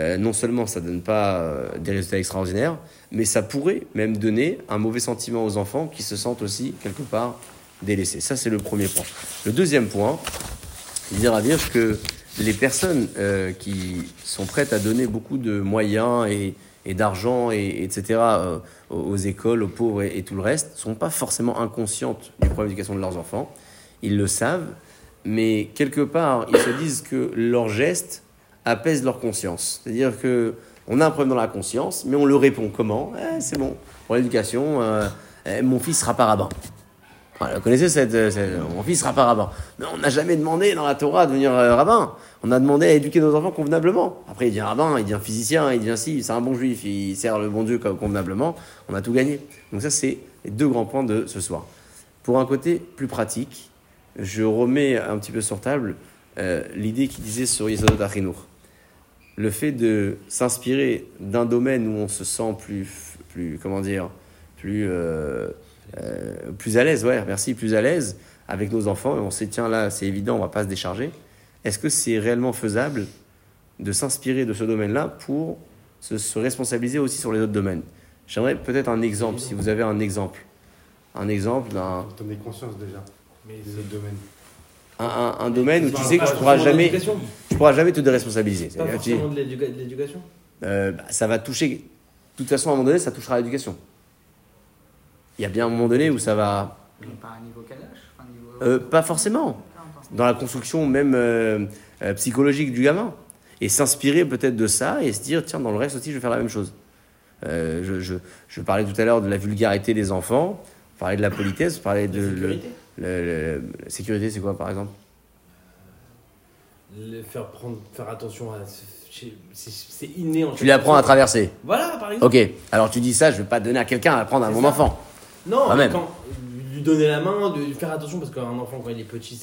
euh, non seulement ça donne pas euh, des résultats extraordinaires, mais ça pourrait même donner un mauvais sentiment aux enfants qui se sentent aussi quelque part délaissés. Ça, c'est le premier point. Le deuxième point, il dire à dire que les personnes euh, qui sont prêtes à donner beaucoup de moyens et, d'argent, et, etc., euh, aux, écoles, aux pauvres et, tout le reste, ne sont pas forcément inconscientes du problème d'éducation de leurs enfants. Ils le savent, mais quelque part, ils se disent que leurs gestes apaisent leur conscience. C'est-à-dire que on a un problème dans la conscience, mais on le répond comment? Eh, C'est bon. Pour l'éducation, euh, eh, mon fils sera pas. Vous connaissez cette, euh, cette- Mon fils sera pas rabbin. Mais on n'a jamais demandé dans la Torah de devenir euh, rabbin. On a demandé à éduquer nos enfants convenablement. Après, il devient rabbin, il devient physicien, il devient si, c'est un bon juif, il sert le bon Dieu co- convenablement. On a tout gagné. Donc ça, c'est les deux grands points de ce soir. Pour un côté plus pratique, je remets un petit peu sur table euh, l'idée qui disait sur Yesodot Achinour. Le fait de s'inspirer d'un domaine où on se sent plus, plus comment dire, plus, euh, euh, plus à l'aise, ouais, merci, plus à l'aise avec nos enfants, et on sait, tiens, là, c'est évident, on va pas se décharger. Est-ce que c'est réellement faisable de s'inspirer de ce domaine-là pour se, se responsabiliser aussi sur les autres domaines? J'aimerais peut-être un exemple, si vous avez un exemple. Un exemple d'un T'en as conscience déjà Mais des autres domaines. un, un- un domaine où tu sais que tu pourras forcément de jamais, tu pourras jamais te déresponsabiliser. Pas forcément de l'éducation? euh, bah, ça va toucher. De toute façon, à un moment donné, ça touchera à l'éducation. Il y a bien un moment donné où ça va. Mais par un niveau enfin, niveau... Euh, pas forcément. Dans la construction même euh, euh, psychologique du gamin. Et s'inspirer peut-être de ça et se dire tiens, dans le reste aussi, je vais faire la même chose. Euh, je, je, je parlais tout à l'heure de la vulgarité des enfants, je parlais de la politesse, je parlais de. La le- sécurité. le- le- la sécurité, c'est quoi par exemple? Le faire, prendre, faire attention à. c'est- inné en Tu lui apprends à traverser. Voilà, par exemple. Ok, alors tu dis ça, je vais pas donner à quelqu'un à apprendre à mon ça. enfant. Non, Quand mais quand lui donner la main, de faire attention parce qu'un enfant quand il est petit,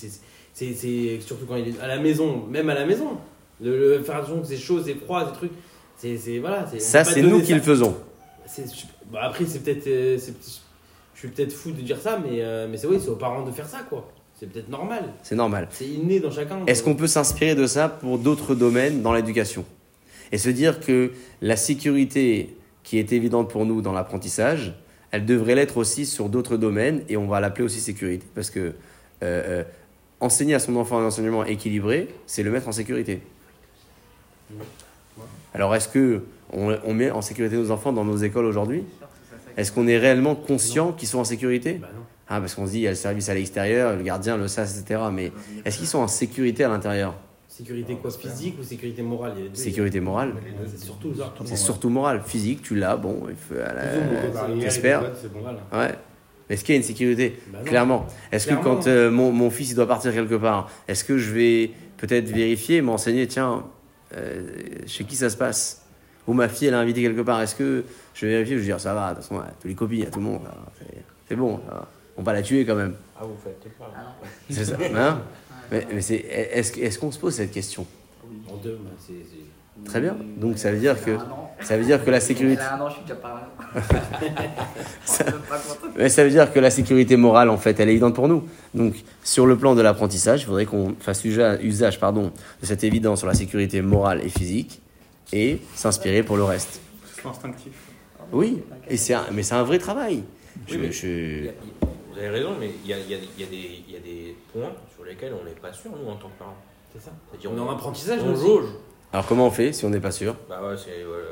c'est surtout quand il est à la maison, même à la maison, de le faire attention que c'est chaud, c'est froid, ces trucs, c'est voilà. Ça, c'est nous qui ça. le faisons. Bah, après, c'est peut-être, euh, je suis peut-être fou de dire ça, mais euh, mais c'est oui, c'est aux parents de faire ça quoi. C'est peut-être normal. C'est normal. C'est inné dans chacun. Est-ce quoi. qu'on peut s'inspirer de ça pour d'autres domaines dans l'éducation Et se dire que la sécurité qui est évidente pour nous dans l'apprentissage, elle devrait l'être aussi sur d'autres domaines et on va l'appeler aussi sécurité. Parce que euh, euh, enseigner à son enfant un enseignement équilibré, c'est le mettre en sécurité. Alors est-ce que on, on met en sécurité nos enfants dans nos écoles aujourd'hui? Est-ce qu'on est réellement conscient qu'ils sont en sécurité? Bah. Ah, parce qu'on se dit, il y a le service à l'extérieur, le gardien, le sas, etc. Mais est-ce qu'ils sont en sécurité à l'intérieur? Sécurité quoi Physique ou sécurité morale il y a les deux. Sécurité morale C'est surtout ça. C'est surtout moral. Physique, tu l'as, bon, il faut, à j'espère. Ouais. Est-ce qu'il y a une sécurité Bah. Clairement. Est-ce que quand euh, mon, mon fils il doit partir quelque part, est-ce que je vais peut-être vérifier, m'enseigner, tiens, euh, chez qui ça se passe? Ou ma fille, elle est invitée quelque part, est-ce que je vais vérifier? Je vais dire, ça va, de toute façon, ouais, tous les copies, a tout le monde, c'est- bon, ça va. on va la tuer quand même. Ah, vous faites pas. C'est ça. Hein? Mais mais c'est, est-ce, est-ce qu'on se pose cette question? En deux, c'est. c'est- Très bien. Donc ça veut dire que ça veut dire que la sécurité Elle a un an, je suis déjà pas là. Ça- On peut pas compter. Mais ça veut dire que la sécurité morale, en fait, elle est évidente pour nous. Donc, sur le plan de l'apprentissage, il faudrait qu'on fasse usa- usage pardon, de cette évidence sur la sécurité morale et physique et s'inspirer pour le reste. instinctif. Oui, et c'est un- mais c'est un vrai travail. Je- je- a- Vous avez raison, mais il y a, il y a- il y a des- il y a des points sur lesquels on n'est pas sûr, nous, en tant que parents. C'est ça. C'est-à-dire, On est en apprentissage, on aussi. jauge. Alors comment on fait si on n'est pas sûr? Bah ouais, c'est. voilà,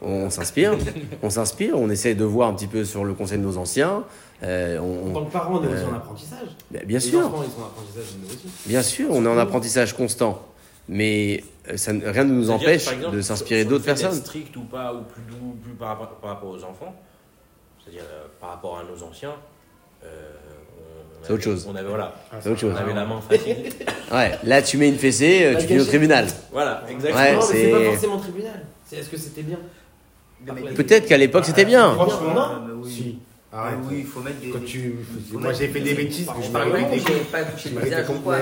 c'est On s'inspire, on s'inspire, on essaie de voir un petit peu sur le conseil de nos anciens. euh, on- En tant que parent, on est aussi Euh, en apprentissage. Ben, bien Les sûr, enfants, ils sont en apprentissage, nous aussi. bien sûr, on est en apprentissage constant. Mais euh, ça, rien ne nous C'est-à-dire, empêche exemple, de s'inspirer d'autres personnes. strict ou pas, ou plus doux, plus par, rapport- par rapport aux enfants, c'est-à-dire euh, par rapport à nos anciens, euh, C'est autre chose. On avait, voilà, C'est autre chose. on avait la main facile. Ouais, là tu mets une fessée, euh, tu finis au tribunal. voilà, exactement. Ouais, mais c'est c'est- pas forcément tribunal. C'est est-ce que c'était bien? Après, Peut-être qu'à l'époque c'était bien. Franchement, Non. oui. Arrête. oui, il faut mettre des. Quand tu... Faut Moi j'ai fait des bêtises que je parle avec pas des coucher, pas coucher le visage ou quoi.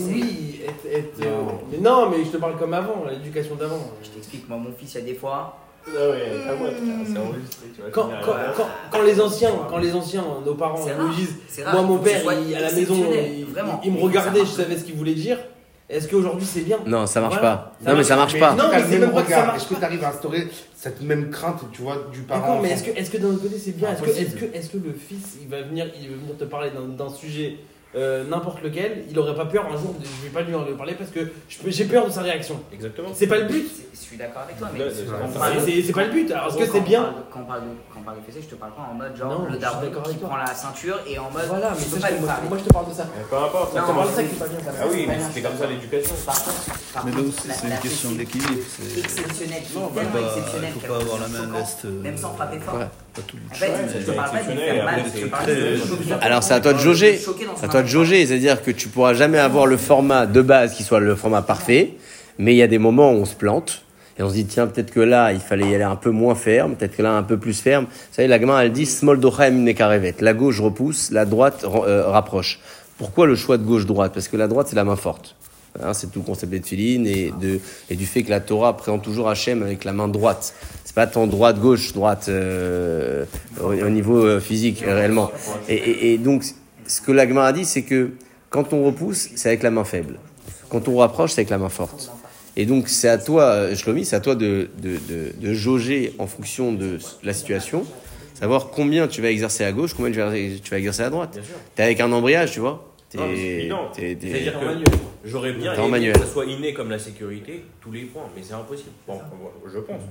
Oui, être, non, mais je te parle comme avant, l'éducation d'avant. Je t'explique, moi, mon fils, il y a des fois. Ah vois. Quand, tu quand, verras. quand, quand les anciens, quand les anciens, nos parents, nous disent, moi mon père, il- à la maison, il, vraiment. il me regardait, je marche. savais ce qu'il voulait dire. Est-ce qu'aujourd'hui c'est bien? Non, ça marche Voilà. pas. Ça Non mais ça marche mais pas. non, mais c'est même regard. marche Est-ce que tu arrives à instaurer cette même crainte, tu vois, du parent mais est-ce que, est-ce que d'un autre côté c'est bien? Est-ce que, est-ce, que, est-ce que le fils il va venir, il va venir te parler d'un sujet euh, n'importe lequel Il aurait pas peur un jour de, Je vais pas lui en parler parce que j'ai peur de sa réaction. Exactement. C'est pas le but. Je suis d'accord avec toi, mais. C'est- on pas le but. Alors est-ce que c'est on bien Quand on parle de, quand on parle de fessée, je te parle pas en mode genre Non, le daron qui prend la ceinture et en mode. Voilà, mais pas moi je te parle de ça. Mais peu importe, te parle de ça qui est pas bien. Ah oui, mais c'est comme ça l'éducation. Par contre, par Mais là aussi, c'est une question d'équilibre. Faut tellement pas, exceptionnelle. faut qu'elle pas avoir la main euh, Même sans frapper fort. C'est. Alors c'est à toi de jauger. Son À toi de jauger, c'est-à-dire que tu pourras jamais avoir le format de base qui soit le format parfait, mais il y a des moments où on se plante et on se dit tiens peut-être que là il fallait y aller un peu moins ferme, peut-être que là un peu plus ferme. Vous savez la gamin elle dit small dochem nekarevet. La gauche repousse, la droite euh, rapproche. Pourquoi le choix de gauche-droite Parce que la droite c'est la main forte. Hein, c'est tout le concept des et, de, et du fait que la Torah présente toujours Hachem avec la main droite. C'est pas tant droite, gauche, droite euh, au, au niveau euh, physique euh, réellement. Et, et- et donc, ce que l'Agma a dit, c'est que quand on repousse, c'est avec la main faible. Quand on rapproche, c'est avec la main forte. Et donc, c'est à toi, Shlomi, c'est à toi de, de, de, de jauger en fonction de la situation, savoir combien tu vas exercer à gauche, combien tu vas, tu vas exercer à droite. T'es avec un embrayage, tu vois. T'es- Non, C'est-à-dire que manuel. j'aurais bien aimé que ça soit inné comme la sécurité, tous les points, mais c'est impossible. Bon, je pense.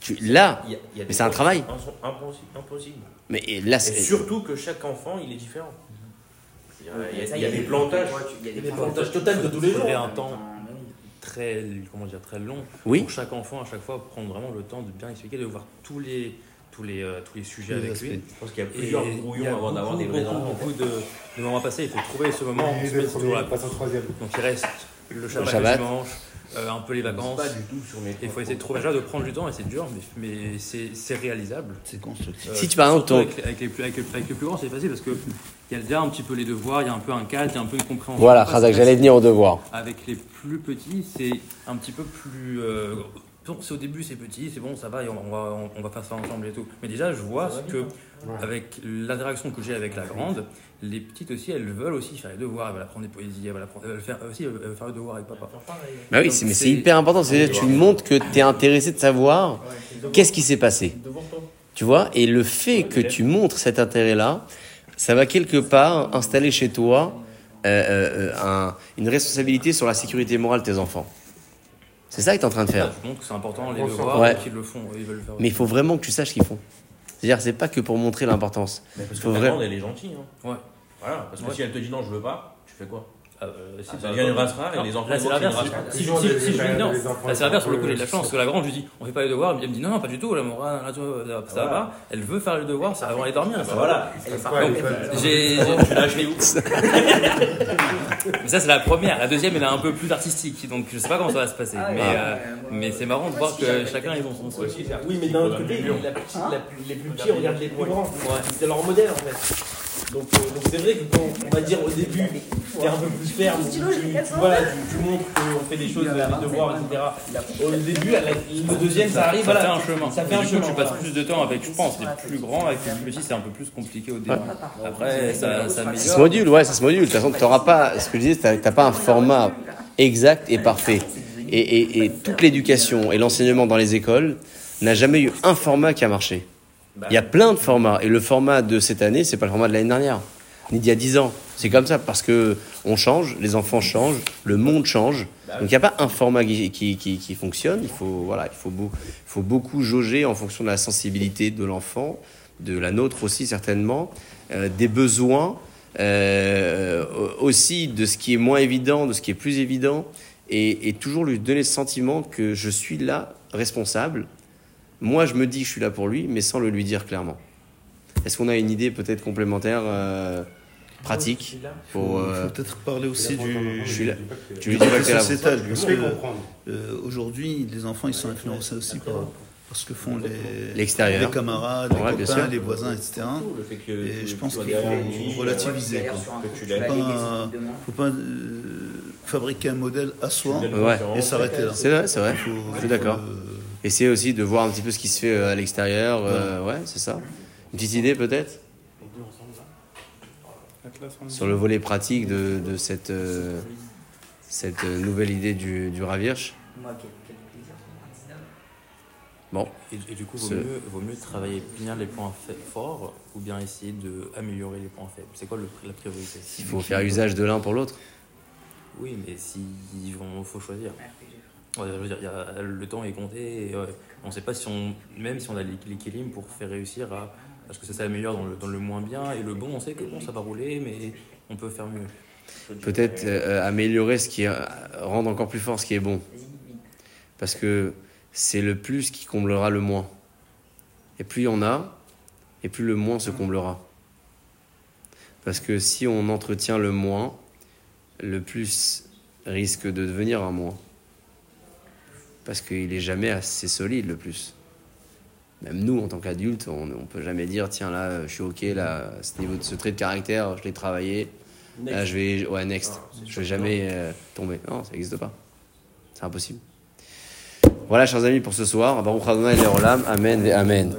Tu- là, Il y a- il y a des Mais c'est un travail. Impossible. impossible. mais là, Et c'est surtout que chaque enfant, il est différent. Il y a, Ça, il y a des plantages. Il y a Il des plantages. totales de tous les jours. faudrait un temps très, comment dire, très long Oui. pour chaque enfant à chaque fois prendre vraiment le temps de bien expliquer, de voir tous les, tous les, euh, tous les sujets avec lui. Je pense qu'il y a plusieurs il brouillons a avant d'avoir des vrais enfants. beaucoup de, de moments passés. Il faut trouver ce moment passe en troisième. Donc il reste le Shabbat, le, Shabbat. dimanche, euh, un peu les vacances. Pas du tout sur mes. Et il faut essayer de trouver déjà de prendre du temps et c'est dur, mais, mais c'est c'est réalisable. C'est constructif. Euh, Si tu, par exemple, surtout ton- avec, avec les plus, avec, les, avec les plus grands, c'est facile parce que il y a déjà un petit peu les devoirs, il y a un peu un cadre, il y a un peu une compréhension. Voilà, stress. j'allais venir au devoir. Avec les plus petits, c'est un petit peu plus. euh, c'est au début, c'est petit, c'est bon, ça va, et on, on va, on, on va faire ça ensemble et tout. Mais déjà, je vois ce que, avec l'interaction que j'ai avec la grande, les petites aussi, elles veulent aussi faire les devoirs, elles veulent apprendre des poésies, elles veulent, apprendre, elles veulent faire, aussi elles veulent faire les devoirs avec papa. Bah oui, c'est- mais c'est c'est- hyper important. C'est-à-dire, tu montres que tu es intéressé de savoir qu'est-ce qui s'est passé. Devant toi. Tu vois Et le fait que tu montres cet intérêt-là, ça va quelque part installer chez toi euh, euh, un- une responsabilité sur la sécurité morale de tes enfants. C'est ça que tu es en train de faire. Je montre que c'est important, les devoirs, Ouais. et qu'ils le font, ils veulent le faire. Mais il faut vraiment que tu saches ce qu'ils font. C'est-à-dire, c'est pas que pour montrer l'importance. Mais parce que Faut vraiment- elle est gentille. Hein. Ouais. Voilà, parce que Ouais. si elle te dit non, je veux pas, tu fais quoi Ah, euh, si, Ça bah, devient une race rare et les enfants, Là, c'est l'inverse. Si, si, Toujours si, des- si je lui dis non, les enfants, là, ils c'est l'inverse pour le coup, j'ai de la chance. Parce que la grande, je lui dis, on fait pas les devoirs. Elle me dit, non, non, pas du tout, la morale, ça, ça va pas. Elle veut faire les devoirs, ça avant d'aller dormir. ça. Voilà. Est J'ai, tu l'as où Mais ça, c'est la première. La deuxième, elle est un peu plus artistique. Donc, je sais pas comment ça va se passer. Ah Mais, euh, mais c'est marrant de voir que chacun, ils ont son. Oui, mais d'un autre côté, plus- les plus petits regardent les plus grands. C'est leur modèle en fait. Donc euh, donc c'est vrai que quand on va dire au début, t'es un peu plus ferme, tu, voilà, tu, tu montres qu'on fait des choses, des devoirs, etc. Au début, la- le deuxième, ça arrive, Ça voilà. fait un chemin. Ça fait un du coup, chemin. tu passes voilà. plus de temps avec, je pense, les plus grands. Avec les plus petits, c'est un peu plus compliqué au début. Après, ça, ça Ça se module, ouais, ça se module. De toute façon, t'auras pas, ce que je disais, t'as t'as pas un format exact et parfait. Et, et- et toute l'éducation et l'enseignement dans les écoles n'a jamais eu un format qui a marché. Bah, Il y a plein de formats. Et le format de cette année, c'est pas le format de l'année dernière, ni d'il y a 10 ans. C'est comme ça parce que on change, les enfants changent, le monde change. Donc il n'y a pas un format qui, qui, qui, qui fonctionne. Il faut, voilà, il, faut beau- il faut beaucoup jauger en fonction de la sensibilité de l'enfant, de la nôtre aussi certainement, euh, des besoins, euh, aussi de ce qui est moins évident, de ce qui est plus évident, et, et toujours lui donner le sentiment que je suis là responsable. Moi, je me dis que je suis là pour lui, mais sans le lui dire clairement. Est-ce qu'on a une idée peut-être complémentaire, euh, pratique Il faut, pour, euh, faut peut-être parler aussi du, Je suis là. Tu lui dis pas que sociétal. Parce que euh, aujourd'hui, les enfants, ils sont influencés aussi par, par ce que font les, L'extérieur. les camarades, les Ouais, copains, les voisins, etc. Le fait que Et je pense qu'il faut relativiser, ses demain. faut pas euh, fabriquer un modèle à soi Ouais. et s'arrêter là. C'est vrai, c'est vrai. Faut- Je suis d'accord. euh, Essayer aussi de voir un petit peu ce qui se fait euh, à l'extérieur. euh, ouais, c'est ça. Une petite idée peut-être sur le volet pratique de, de cette, euh, cette euh, nouvelle idée du, du Ravirch. Moi, quel, quel plaisir. Bon, Et, et du coup, vaut Ce- mieux, vaut mieux travailler bien les points forts ou bien essayer d'améliorer les points faibles? C'est quoi le, la priorité? Il faut faire usage de l'un pour l'autre. Oui, mais si il faut choisir. Veux dire, y a- le temps est compté. Ouais, on ne sait pas si on, même si on a l'équ- l'équilibre pour faire réussir à, ce que ça s'améliore dans le, dans le moins bien et le bon, on sait que bon, ça va rouler, mais on peut faire mieux. Peut-être euh, améliorer ce qui est, rendre encore plus fort ce qui est bon. Parce que c'est le plus qui comblera le moins. Et plus il y en a, et plus le moins se comblera. Parce que si on entretient le moins, le plus risque de devenir un moins. Parce qu'il n'est jamais assez solide le plus. Même nous, en tant qu'adultes, on ne peut jamais dire tiens là, je suis ok, là, à ce niveau de ce trait de caractère, je l'ai travaillé. Là, je vais, ouais, next. Je vais jamais euh, tomber. Non, ça n'existe pas. C'est impossible. Voilà, chers amis, pour ce soir. Baruch Adonai. Amen et Amen.